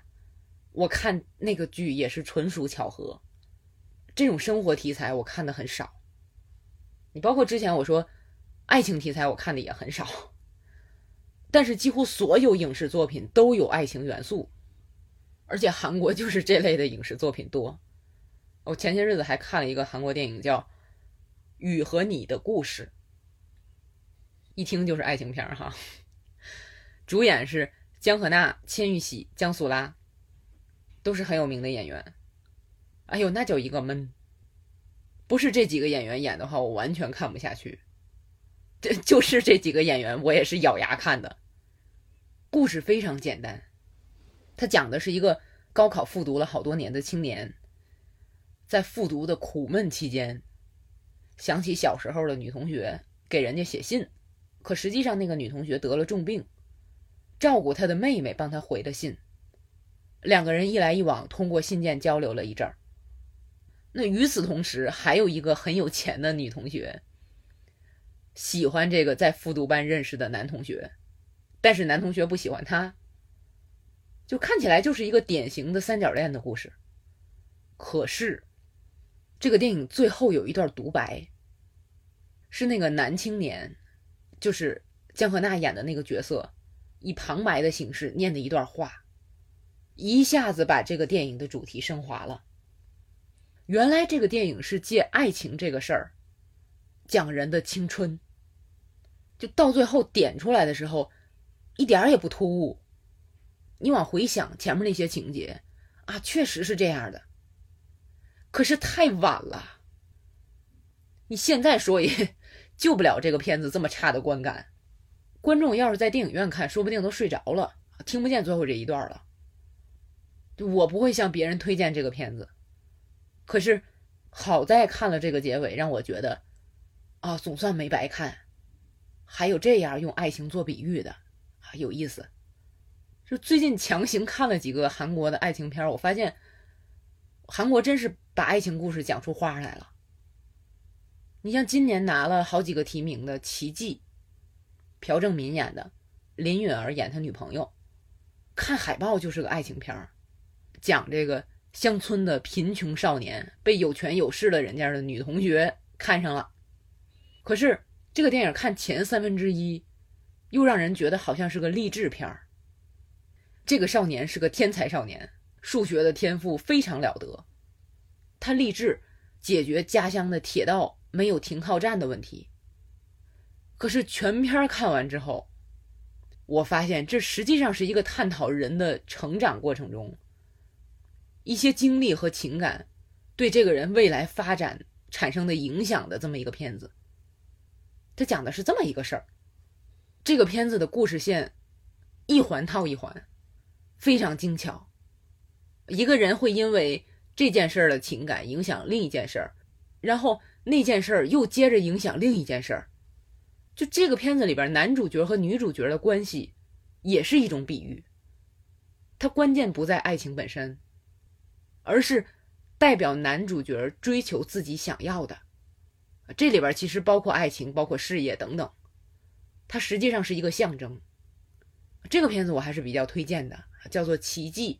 我看那个剧也是纯属巧合。这种生活题材我看的很少。你包括之前我说爱情题材我看的也很少，但是几乎所有影视作品都有爱情元素，而且韩国就是这类的影视作品多。我前些日子还看了一个韩国电影，叫《雨和你的故事》，一听就是爱情片哈。主演是姜河娜、千玉喜、姜素拉，都是很有名的演员。哎呦，那叫一个闷！不是这几个演员演的话，我完全看不下去。这就是这几个演员，我也是咬牙看的。故事非常简单，他讲的是一个高考复读了好多年的青年。在复读的苦闷期间，想起小时候的女同学给人家写信，可实际上那个女同学得了重病，照顾她的妹妹帮她回的信。两个人一来一往，通过信件交流了一阵儿。那与此同时，还有一个很有钱的女同学喜欢这个在复读班认识的男同学，但是男同学不喜欢她，就看起来就是一个典型的三角恋的故事。可是。这个电影最后有一段独白，是那个男青年，就是姜河娜演的那个角色，以旁白的形式念的一段话，一下子把这个电影的主题升华了。原来这个电影是借爱情这个事儿，讲人的青春，就到最后点出来的时候，一点也不突兀。你往回想前面那些情节，啊，确实是这样的。可是太晚了，你现在说也救不了这个片子这么差的观感。观众要是在电影院看，说不定都睡着了，听不见最后这一段了。我不会向别人推荐这个片子。可是好在看了这个结尾，让我觉得啊，总算没白看。还有这样用爱情做比喻的啊，有意思。就最近强行看了几个韩国的爱情片，我发现。韩国真是把爱情故事讲出花来了。你像今年拿了好几个提名的《奇迹》，朴正民演的，林允儿演他女朋友，看海报就是个爱情片儿，讲这个乡村的贫穷少年被有权有势的人家的女同学看上了。可是这个电影看前三分之一，又让人觉得好像是个励志片儿。这个少年是个天才少年。数学的天赋非常了得，他立志解决家乡的铁道没有停靠站的问题。可是全片看完之后，我发现这实际上是一个探讨人的成长过程中一些经历和情感对这个人未来发展产生的影响的这么一个片子。他讲的是这么一个事儿，这个片子的故事线一环套一环，非常精巧。一个人会因为这这件事儿的情感影响另一件事儿，然后那件事儿又接着影响另一件事儿。就这个片子里边，男主角和女主角的关系也是一种比喻。它关键不在爱情本身，而是代表男主角追求自己想要的。这里边其实包括爱情，包括事业等等。它实际上是一个象征。这个片子我还是比较推荐的，叫做《奇迹》。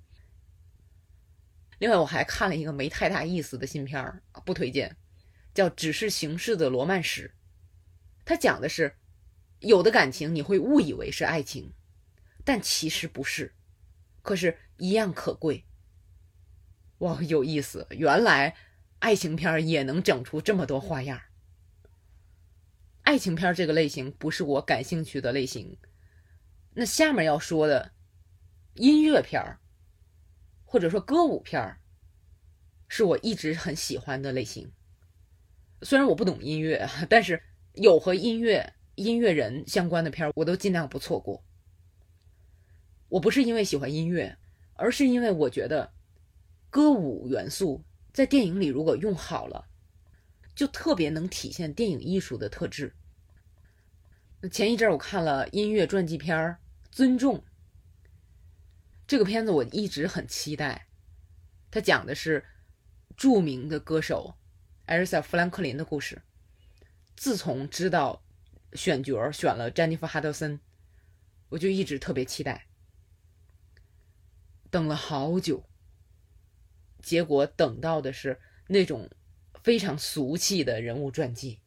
另外，我还看了一个没太大意思的新片儿，不推荐，叫《只是形式的罗曼史》。它讲的是，有的感情你会误以为是爱情，但其实不是，可是一样可贵。哇，有意思！原来爱情片也能整出这么多花样。爱情片这个类型不是我感兴趣的类型。那下面要说的音乐片儿，或者说歌舞片儿，是我一直很喜欢的类型。虽然我不懂音乐，但是。有和音乐、音乐人相关的片儿，我都尽量不错过。我不是因为喜欢音乐，而是因为我觉得歌舞元素在电影里如果用好了，就特别能体现电影艺术的特质。前一阵我看了音乐传记片《尊重》，这个片子我一直很期待。它讲的是著名的歌手艾瑞萨·富兰克林的故事。自从知道选角选了詹妮弗·哈德森，我就一直特别期待，等了好久。结果等到的是那种非常俗气的人物传记，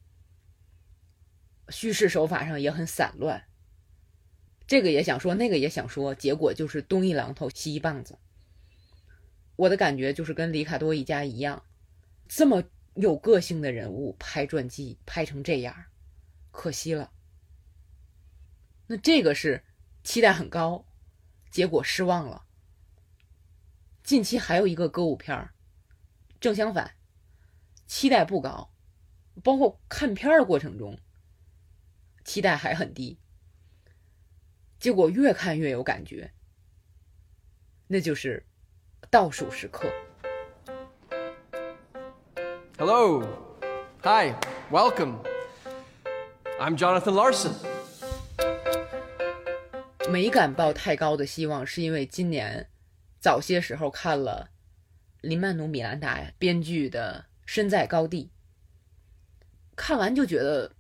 叙事手法上也很散乱。这个也想说，那个也想说，结果就是东一榔头西一棒子。我的感觉就是跟里卡多一家一样，这么。有个性的人物拍传记拍成这样，可惜了。那这个是期待很高，结果失望了。近期还有一个歌舞片儿，正相反，期待不高，包括看片儿的过程中，期待还很低。结果越看越有感觉，那就是《倒数时刻》。Hello. Hi. Welcome. I'm Jonathan Larson. 没敢抱太高的希望，是因为今年早些时候看了林曼努·米兰达编剧的《身在高地》，看完就觉得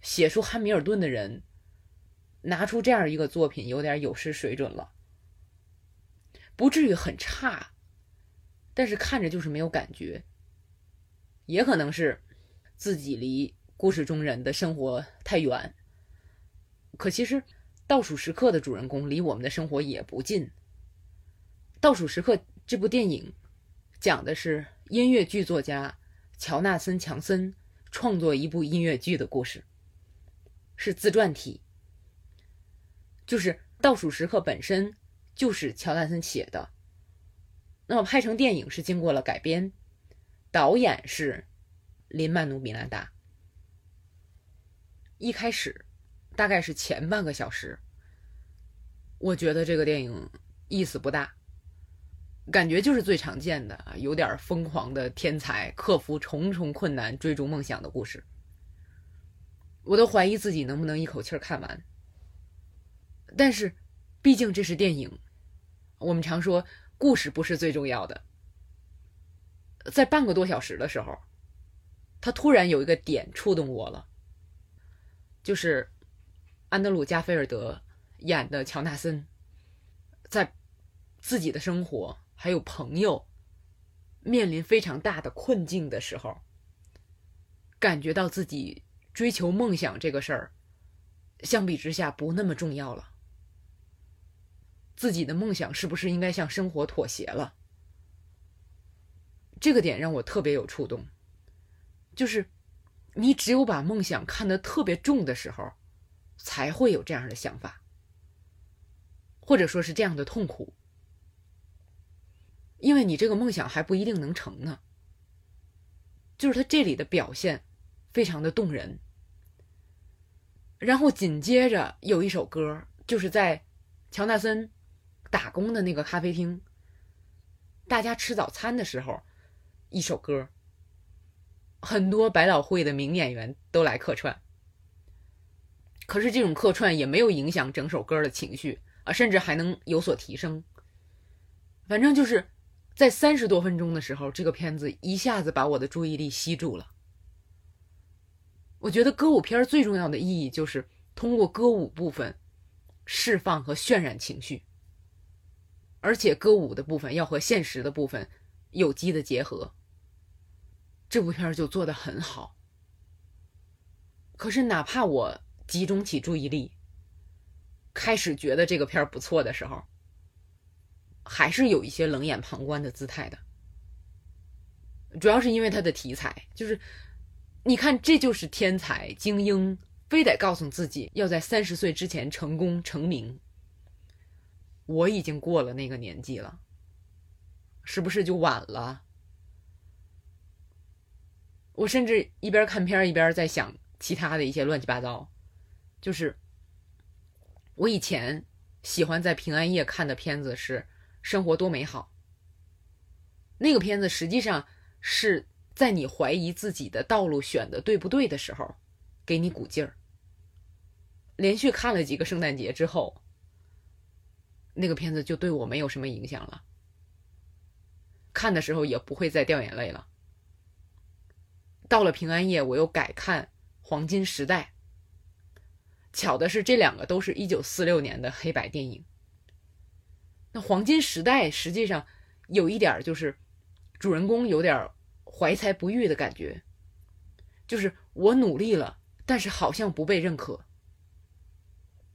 写出《汉密尔顿》的人拿出这样一个作品有点有失水准了，不至于很差，但是看着就是没有感觉。也可能是自己离故事中人的生活太远，可其实《倒数时刻》的主人公离我们的生活也不近。《倒数时刻》这部电影讲的是音乐剧作家乔纳森·强森创作一部音乐剧的故事，是自传体，就是《倒数时刻》本身就是乔纳森写的。那么拍成电影是经过了改编。导演是林曼努·米兰达。一开始，大概是前半个小时，我觉得这个电影意思不大，感觉就是最常见的，有点疯狂的天才克服重重困难追逐梦想的故事。我都怀疑自己能不能一口气看完。但是，毕竟这是电影，我们常说故事不是最重要的。在半个多小时的时候，他突然有一个点触动我了，就是安德鲁·加菲尔德演的乔纳森，在自己的生活还有朋友面临非常大的困境的时候，感觉到自己追求梦想这个事儿，相比之下不那么重要了。自己的梦想是不是应该向生活妥协了？这个点让我特别有触动，就是你只有把梦想看得特别重的时候，才会有这样的想法，或者说是这样的痛苦，因为你这个梦想还不一定能成呢。就是他这里的表现非常的动人，然后紧接着有一首歌，就是在乔纳森打工的那个咖啡厅，大家吃早餐的时候。一首歌，很多百老汇的名演员都来客串。可是这种客串也没有影响整首歌的情绪啊，甚至还能有所提升。反正就是在三十多分钟的时候，这个片子一下子把我的注意力吸住了。我觉得歌舞片最重要的意义就是通过歌舞部分释放和渲染情绪，而且歌舞的部分要和现实的部分有机的结合。这部片就做得很好。可是哪怕我集中起注意力，开始觉得这个片儿不错的时候，还是有一些冷眼旁观的姿态的。主要是因为它的题材，就是你看，这就是天才精英，非得告诉自己要在三十岁之前成功成名。我已经过了那个年纪了，是不是就晚了？我甚至一边看片一边在想其他的一些乱七八糟。就是我以前喜欢在平安夜看的片子是《生活多美好》，那个片子实际上是在你怀疑自己的道路选的对不对的时候，给你鼓劲儿。连续看了几个圣诞节之后，那个片子就对我没有什么影响了，看的时候也不会再掉眼泪了。到了平安夜，我又改看《黄金时代》。巧的是，这两个都是一九四六年的黑白电影。那《黄金时代》实际上有一点就是，主人公有点怀才不遇的感觉，就是我努力了，但是好像不被认可。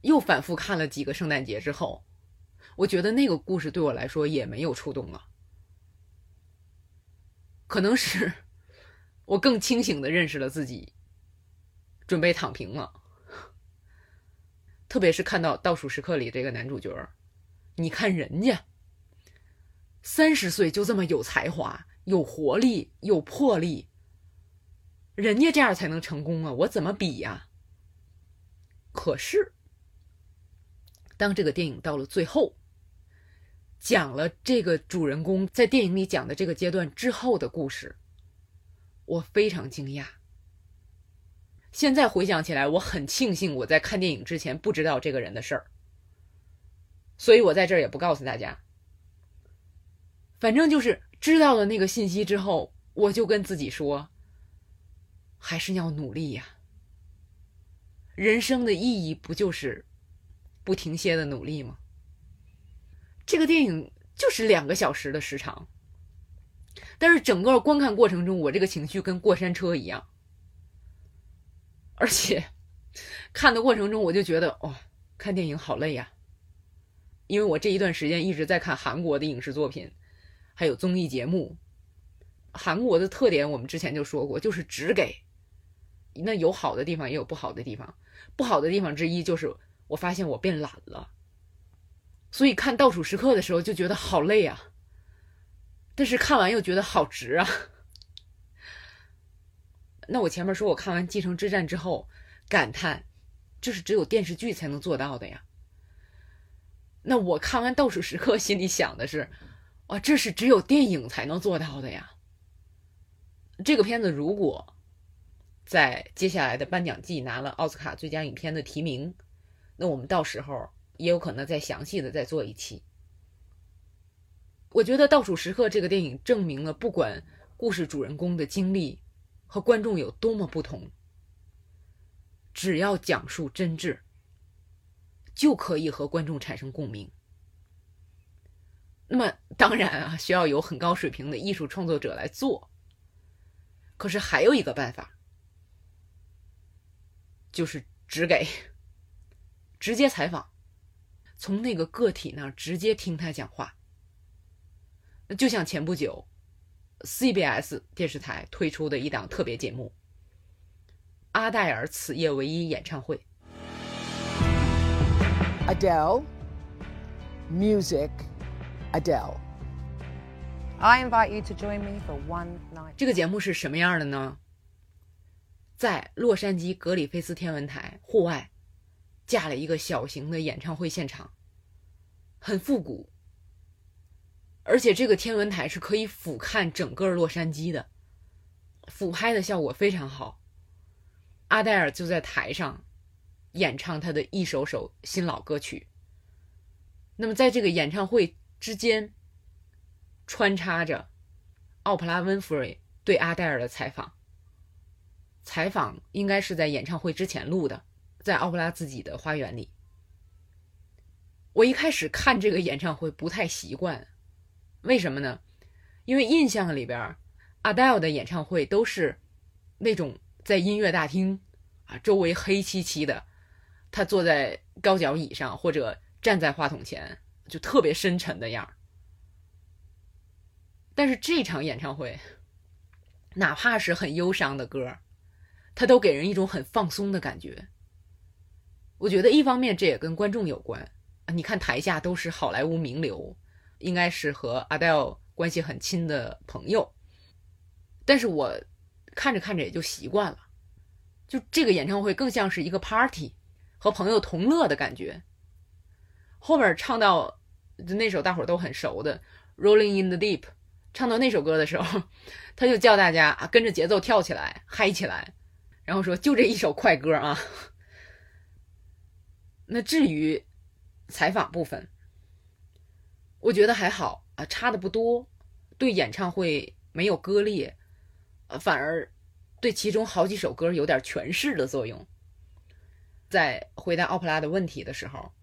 又反复看了几个圣诞节之后，我觉得那个故事对我来说也没有触动了。可能是我更清醒的认识了自己，准备躺平了。特别是看到倒数时刻里这个男主角，你看人家三十岁就这么有才华、有活力、有魄力，人家这样才能成功啊！我怎么比呀？可是，当这个电影到了最后，讲了这个主人公在电影里讲的这个阶段之后的故事，我非常惊讶。现在回想起来，我很庆幸我在看电影之前不知道这个人的事儿，所以我在这儿也不告诉大家。反正就是知道了那个信息之后，我就跟自己说，还是要努力呀。人生的意义不就是不停歇的努力吗？这个电影就是两个小时的时长，但是整个观看过程中，我这个情绪跟过山车一样。而且看的过程中，我就觉得哇，看电影好累呀。因为我这一段时间一直在看韩国的影视作品，还有综艺节目。韩国的特点我们之前就说过，就是只给。那有好的地方，也有不好的地方。不好的地方之一就是我发现我变懒了，所以看倒数时刻的时候就觉得好累啊。但是看完又觉得好值啊。那我前面说，我看完《继承之战》之后，感叹，这是只有电视剧才能做到的呀。那我看完《倒数时刻》，心里想的是，哇，这是只有电影才能做到的呀。这个片子如果在接下来的颁奖季拿了奥斯卡最佳影片的提名，那我们到时候也有可能再详细的再做一期。我觉得《倒数时刻》这个电影证明了，不管故事主人公的经历。和观众有多么不同，只要讲述真挚，就可以和观众产生共鸣。那么，当然啊，需要有很高水平的艺术创作者来做。可是还有一个办法，就是只给直接采访，从那个个体那儿直接听他讲话。就像前不久。CBS 电视台推出的一档特别节目《阿黛尔此夜唯一演唱会》。Adele, music, Adele. I invite you to join me for one night. 这个节目是什么样的呢？在洛杉矶格里菲斯天文台户外架了一个小型的演唱会现场，很复古。而且这个天文台是可以俯瞰整个洛杉矶的，俯拍的效果非常好。阿黛尔就在台上演唱他的一首首新老歌曲。那么在这个演唱会之间，穿插着奥普拉温弗瑞对阿黛尔的采访。采访应该是在演唱会之前录的，在奥普拉自己的花园里。我一开始看这个演唱会不太习惯，为什么呢？因为印象里边，Adele 的演唱会都是那种在音乐大厅啊，周围黑漆漆的，他坐在高脚椅上或者站在话筒前，就特别深沉的样儿。但是这场演唱会，哪怕是很忧伤的歌，他都给人一种很放松的感觉。我觉得一方面这也跟观众有关。你看台下都是好莱坞名流，应该是和 Adele 关系很亲的朋友。但是我看着看着也就习惯了，就这个演唱会更像是一个 party，和朋友同乐的感觉。后面唱到那首大伙都很熟的《Rolling in the Deep》，唱到那首歌的时候，他就叫大家啊跟着节奏跳起来，嗨起来，然后说就这一首快歌啊。那至于。采访部分，我觉得还好啊，差的不多，对演唱会没有割裂，反而对其中好几首歌有点诠释的作用。在回答奥普拉的问题的时候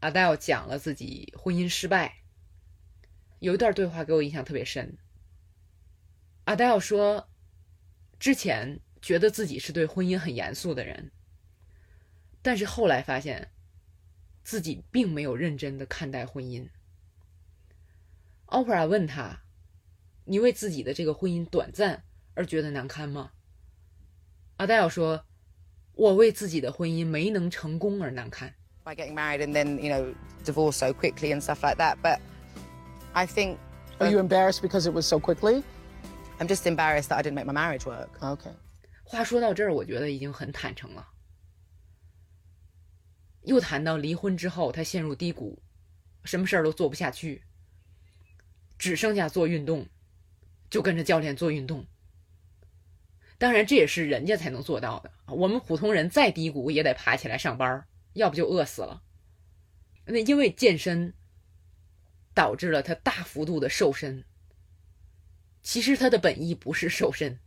，Adele 讲了自己婚姻失败，有一段对话给我印象特别深。Adele 说，之前觉得自己是对婚姻很严肃的人，但是后来发现。自己并没有认真的看待婚姻。Oprah 问他：“你为自己的这个婚姻短暂而觉得难堪吗？” Adele 说：“我为自己的婚姻没能成功而难堪。” By getting married and then you know divorce so quickly and stuff like that, but I think. Are you embarrassed because it was so quickly? I'm just embarrassed that I didn't make my marriage work. Okay. 话说到这儿，我觉得已经很坦诚了。又谈到离婚之后，他陷入低谷，什么事儿都做不下去，只剩下做运动，就跟着教练做运动。当然，这也是人家才能做到的。我们普通人再低谷也得爬起来上班，要不就饿死了。那因为健身导致了他大幅度的瘦身。其实他的本意不是瘦身，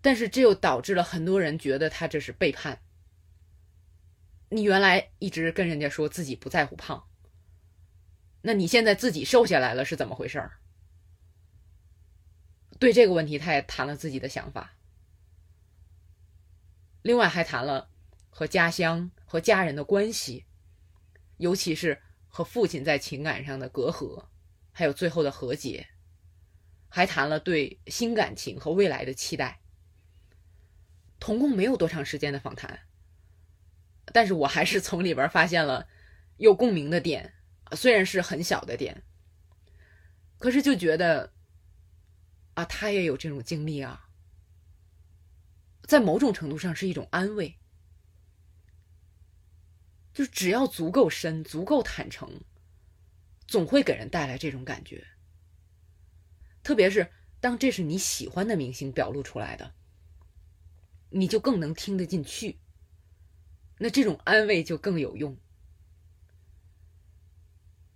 但是这又导致了很多人觉得他这是背叛。你原来一直跟人家说自己不在乎胖，那你现在自己瘦下来了是怎么回事儿？对这个问题，他也谈了自己的想法。另外还谈了和家乡和家人的关系，尤其是和父亲在情感上的隔阂，还有最后的和解，还谈了对新感情和未来的期待。总共没有多长时间的访谈。但是我还是从里边发现了有共鸣的点，虽然是很小的点，可是就觉得啊，他也有这种经历啊，在某种程度上是一种安慰，就只要足够深、足够坦诚，总会给人带来这种感觉。特别是当这是你喜欢的明星表露出来的，你就更能听得进去。那这种安慰就更有用。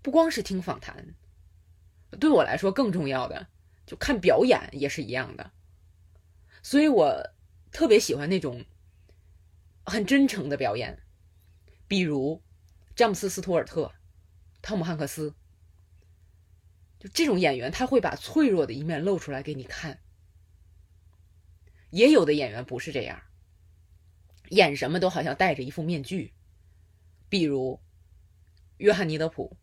不光是听访谈，对我来说更重要的，就看表演也是一样的。所以我特别喜欢那种很真诚的表演，比如詹姆斯·斯图尔特、汤姆·汉克斯，就这种演员，他会把脆弱的一面露出来给你看。也有的演员不是这样。演什么都好像戴着一副面具，比如约翰尼德普、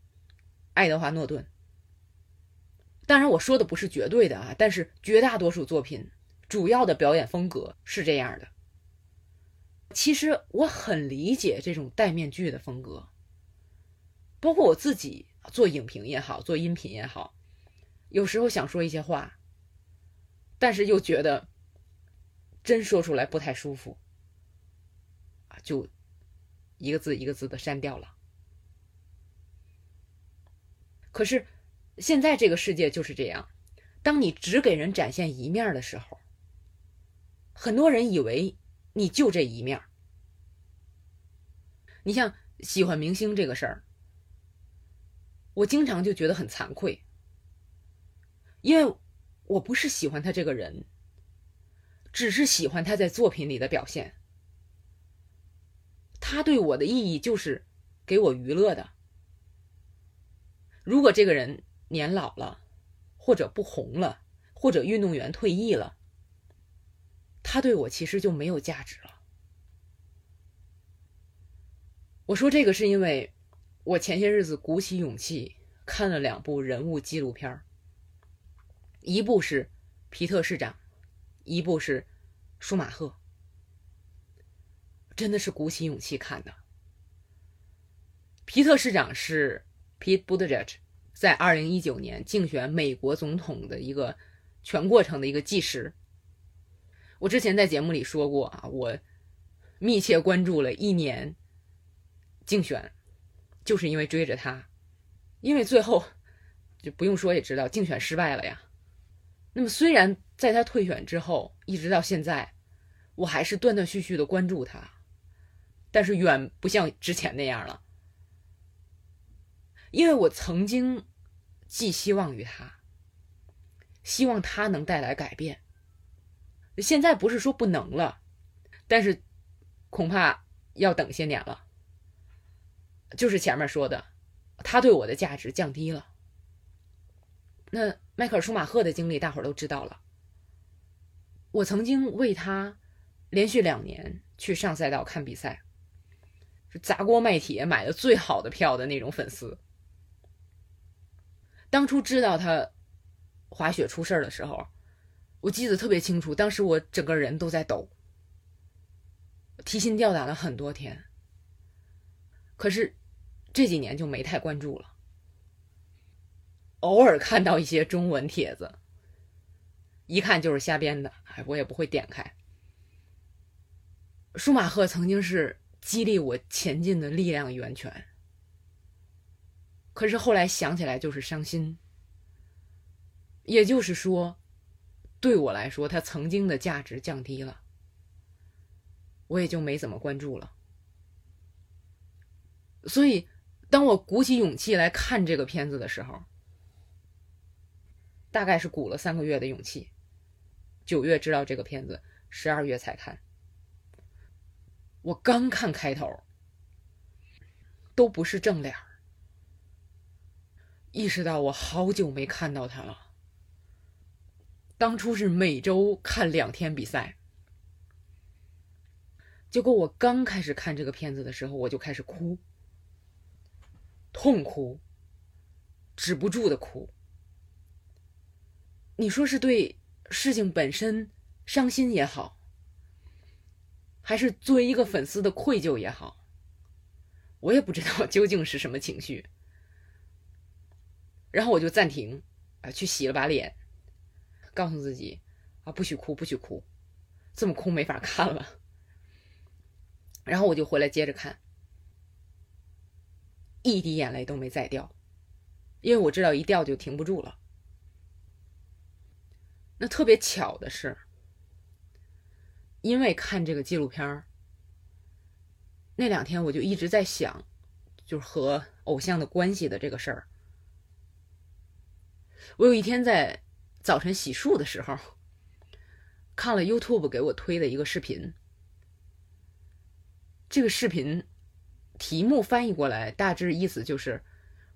爱德华诺顿。当然，我说的不是绝对的啊，但是绝大多数作品主要的表演风格是这样的。其实我很理解这种戴面具的风格，包括我自己做影评也好，做音频也好，有时候想说一些话，但是又觉得真说出来不太舒服。就一个字一个字的删掉了。可是现在这个世界就是这样，当你只给人展现一面的时候，很多人以为你就这一面。你像喜欢明星这个事儿，我经常就觉得很惭愧，因为我不是喜欢他这个人，只是喜欢他在作品里的表现。他对我的意义就是给我娱乐的。如果这个人年老了，或者不红了，或者运动员退役了，他对我其实就没有价值了。我说这个是因为我前些日子鼓起勇气看了两部人物纪录片，一部是皮特市长，一部是舒马赫。真的是鼓起勇气看的。皮特市长是 Pete Buttigieg 在二零一九年竞选美国总统的一个全过程的一个纪实。我之前在节目里说过啊，我密切关注了一年竞选，就是因为追着他，因为最后就不用说也知道竞选失败了呀。那么虽然在他退选之后，一直到现在，我还是断断续续的关注他。但是远不像之前那样了，因为我曾经寄希望于他，希望他能带来改变。现在不是说不能了，但是恐怕要等些年了。就是前面说的，他对我的价值降低了。那迈克尔舒马赫的经历，大伙都知道了。我曾经为他连续两年去上赛道看比赛。是砸锅卖铁买的最好的票的那种粉丝。当初知道他滑雪出事儿的时候，我记得特别清楚，当时我整个人都在抖，提心吊胆了很多天。可是这几年就没太关注了，偶尔看到一些中文帖子，一看就是瞎编的，哎，我也不会点开。舒马赫曾经是。激励我前进的力量源泉。可是后来想起来就是伤心。也就是说，对我来说，它曾经的价值降低了，我也就没怎么关注了。所以，当我鼓起勇气来看这个片子的时候，大概是鼓了三个月的勇气。九月知道这个片子，十二月才看。我刚看开头，都不是正脸意识到我好久没看到他了。当初是每周看两天比赛，结果我刚开始看这个片子的时候，我就开始哭，痛哭，止不住的哭。你说是对事情本身伤心也好。还是作为一个粉丝的愧疚也好，我也不知道究竟是什么情绪。然后我就暂停，啊，去洗了把脸，告诉自己，啊，不许哭，不许哭，这么哭没法看了。然后我就回来接着看，一滴眼泪都没再掉，因为我知道一掉就停不住了。那特别巧的是。因为看这个纪录片儿，那两天我就一直在想，就是和偶像的关系的这个事儿。我有一天在早晨洗漱的时候，看了 YouTube 给我推的一个视频。这个视频题目翻译过来，大致意思就是：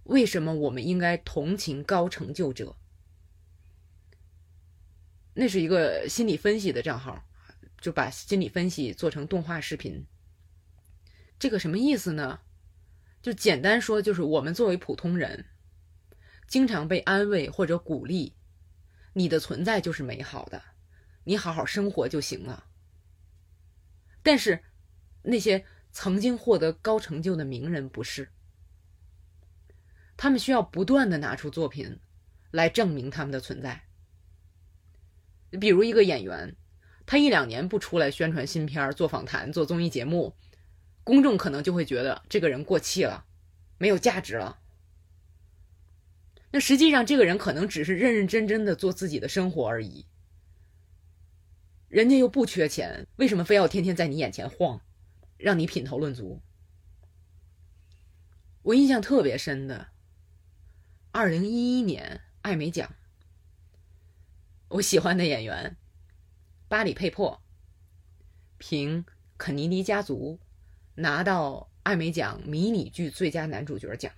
为什么我们应该同情高成就者？那是一个心理分析的账号。就把心理分析做成动画视频，这个什么意思呢？就简单说，就是我们作为普通人，经常被安慰或者鼓励，你的存在就是美好的，你好好生活就行了。但是那些曾经获得高成就的名人不是，他们需要不断的拿出作品来证明他们的存在。比如一个演员。他一两年不出来宣传新片、做访谈、做综艺节目，公众可能就会觉得这个人过气了，没有价值了。那实际上这个人可能只是认认真真的做自己的生活而已。人家又不缺钱，为什么非要天天在你眼前晃，让你品头论足？我印象特别深的，二零一一年艾美奖，我喜欢的演员巴里佩珀凭《肯尼迪家族》拿到艾美奖迷你剧最佳男主角奖。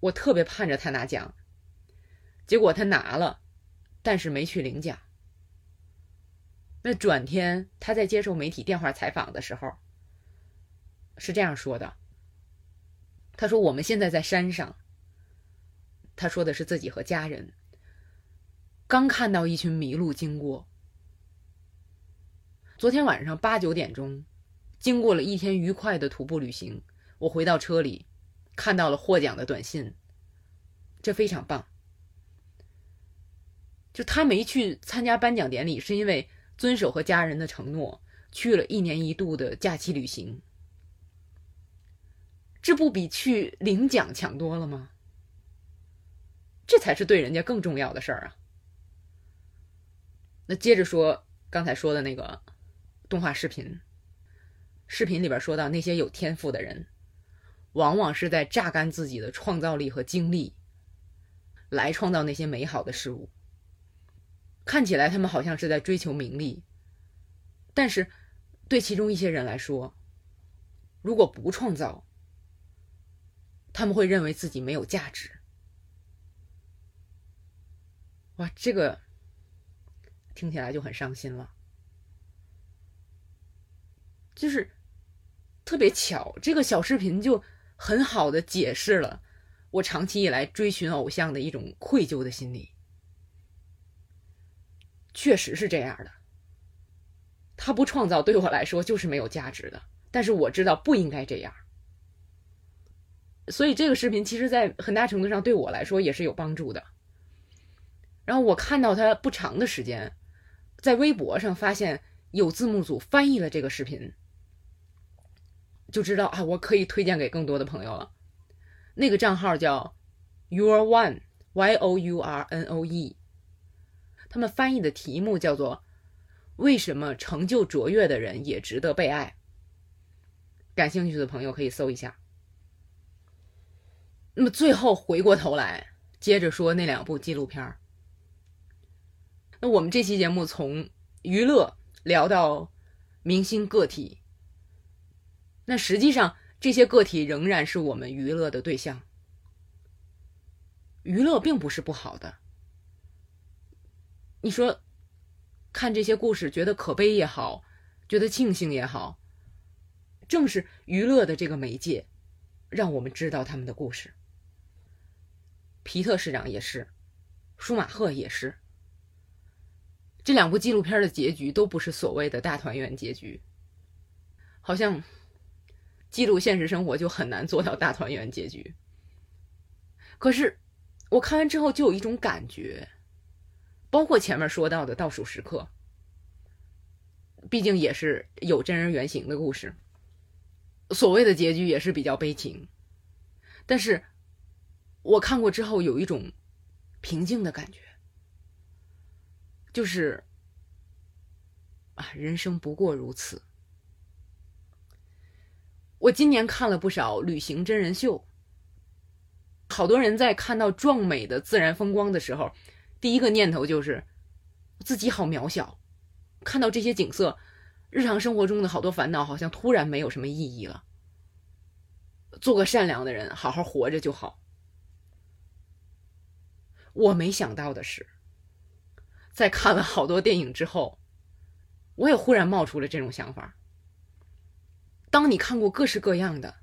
我特别盼着他拿奖，结果他拿了，但是没去领奖。那转天他在接受媒体电话采访的时候，是这样说的：“他说我们现在在山上。他说的是自己和家人刚看到一群麋鹿经过。昨天晚上八九点钟，经过了一天愉快的徒步旅行，我回到车里，看到了获奖的短信，这非常棒。就他没去参加颁奖典礼，是因为。”遵守和家人的承诺，去了一年一度的假期旅行，这不比去领奖强多了吗？这才是对人家更重要的事儿啊！那接着说刚才说的那个动画视频，视频里边说到那些有天赋的人，往往是在榨干自己的创造力和精力，来创造那些美好的事物。看起来他们好像是在追求名利，但是对其中一些人来说，如果不创造，他们会认为自己没有价值。哇，这个听起来就很伤心了。就是特别巧，这个小视频就很好的解释了我长期以来追寻偶像的一种愧疚的心理。确实是这样的，他不创造对我来说就是没有价值的。但是我知道不应该这样，所以这个视频其实，在很大程度上对我来说也是有帮助的。然后我看到他不长的时间，在微博上发现有字幕组翻译了这个视频，就知道啊，我可以推荐给更多的朋友了。那个账号叫 Your One Y O U R N O E。他们翻译的题目叫做“为什么成就卓越的人也值得被爱”。感兴趣的朋友可以搜一下。那么最后回过头来，接着说那两部纪录片儿那我们这期节目从娱乐聊到明星个体，那实际上这些个体仍然是我们娱乐的对象。娱乐并不是不好的。你说，看这些故事，觉得可悲也好，觉得庆幸也好，正是娱乐的这个媒介，让我们知道他们的故事。皮特市长也是，舒马赫也是。这两部纪录片的结局都不是所谓的大团圆结局，好像记录现实生活就很难做到大团圆结局。可是我看完之后就有一种感觉。包括前面说到的倒数时刻，毕竟也是有真人原型的故事，所谓的结局也是比较悲情。但是，我看过之后有一种平静的感觉，就是啊，人生不过如此。我今年看了不少旅行真人秀，好多人在看到壮美的自然风光的时候。第一个念头就是自己好渺小，看到这些景色，日常生活中的好多烦恼好像突然没有什么意义了。做个善良的人，好好活着就好。我没想到的是，在看了好多电影之后，我也忽然冒出了这种想法。当你看过各式各样的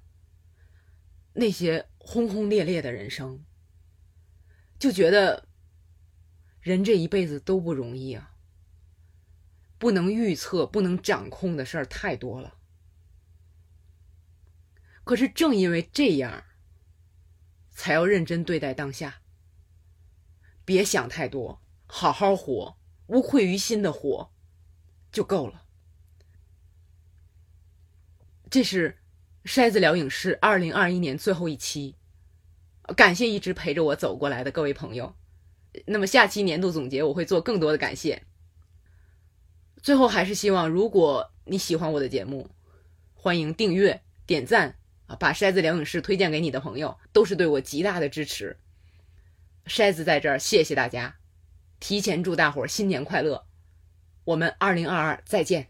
那些轰轰烈烈的人生，就觉得。人这一辈子都不容易啊，不能预测、不能掌控的事儿太多了。可是正因为这样，才要认真对待当下，别想太多，好好活，无愧于心的活，就够了。这是筛子聊影视二零二一年最后一期，感谢一直陪着我走过来的各位朋友。那么下期年度总结我会做更多的感谢。最后还是希望，如果你喜欢我的节目，欢迎订阅、点赞啊，把筛子聊影视推荐给你的朋友，都是对我极大的支持。筛子在这儿谢谢大家，提前祝大伙儿新年快乐，我们二零二二再见。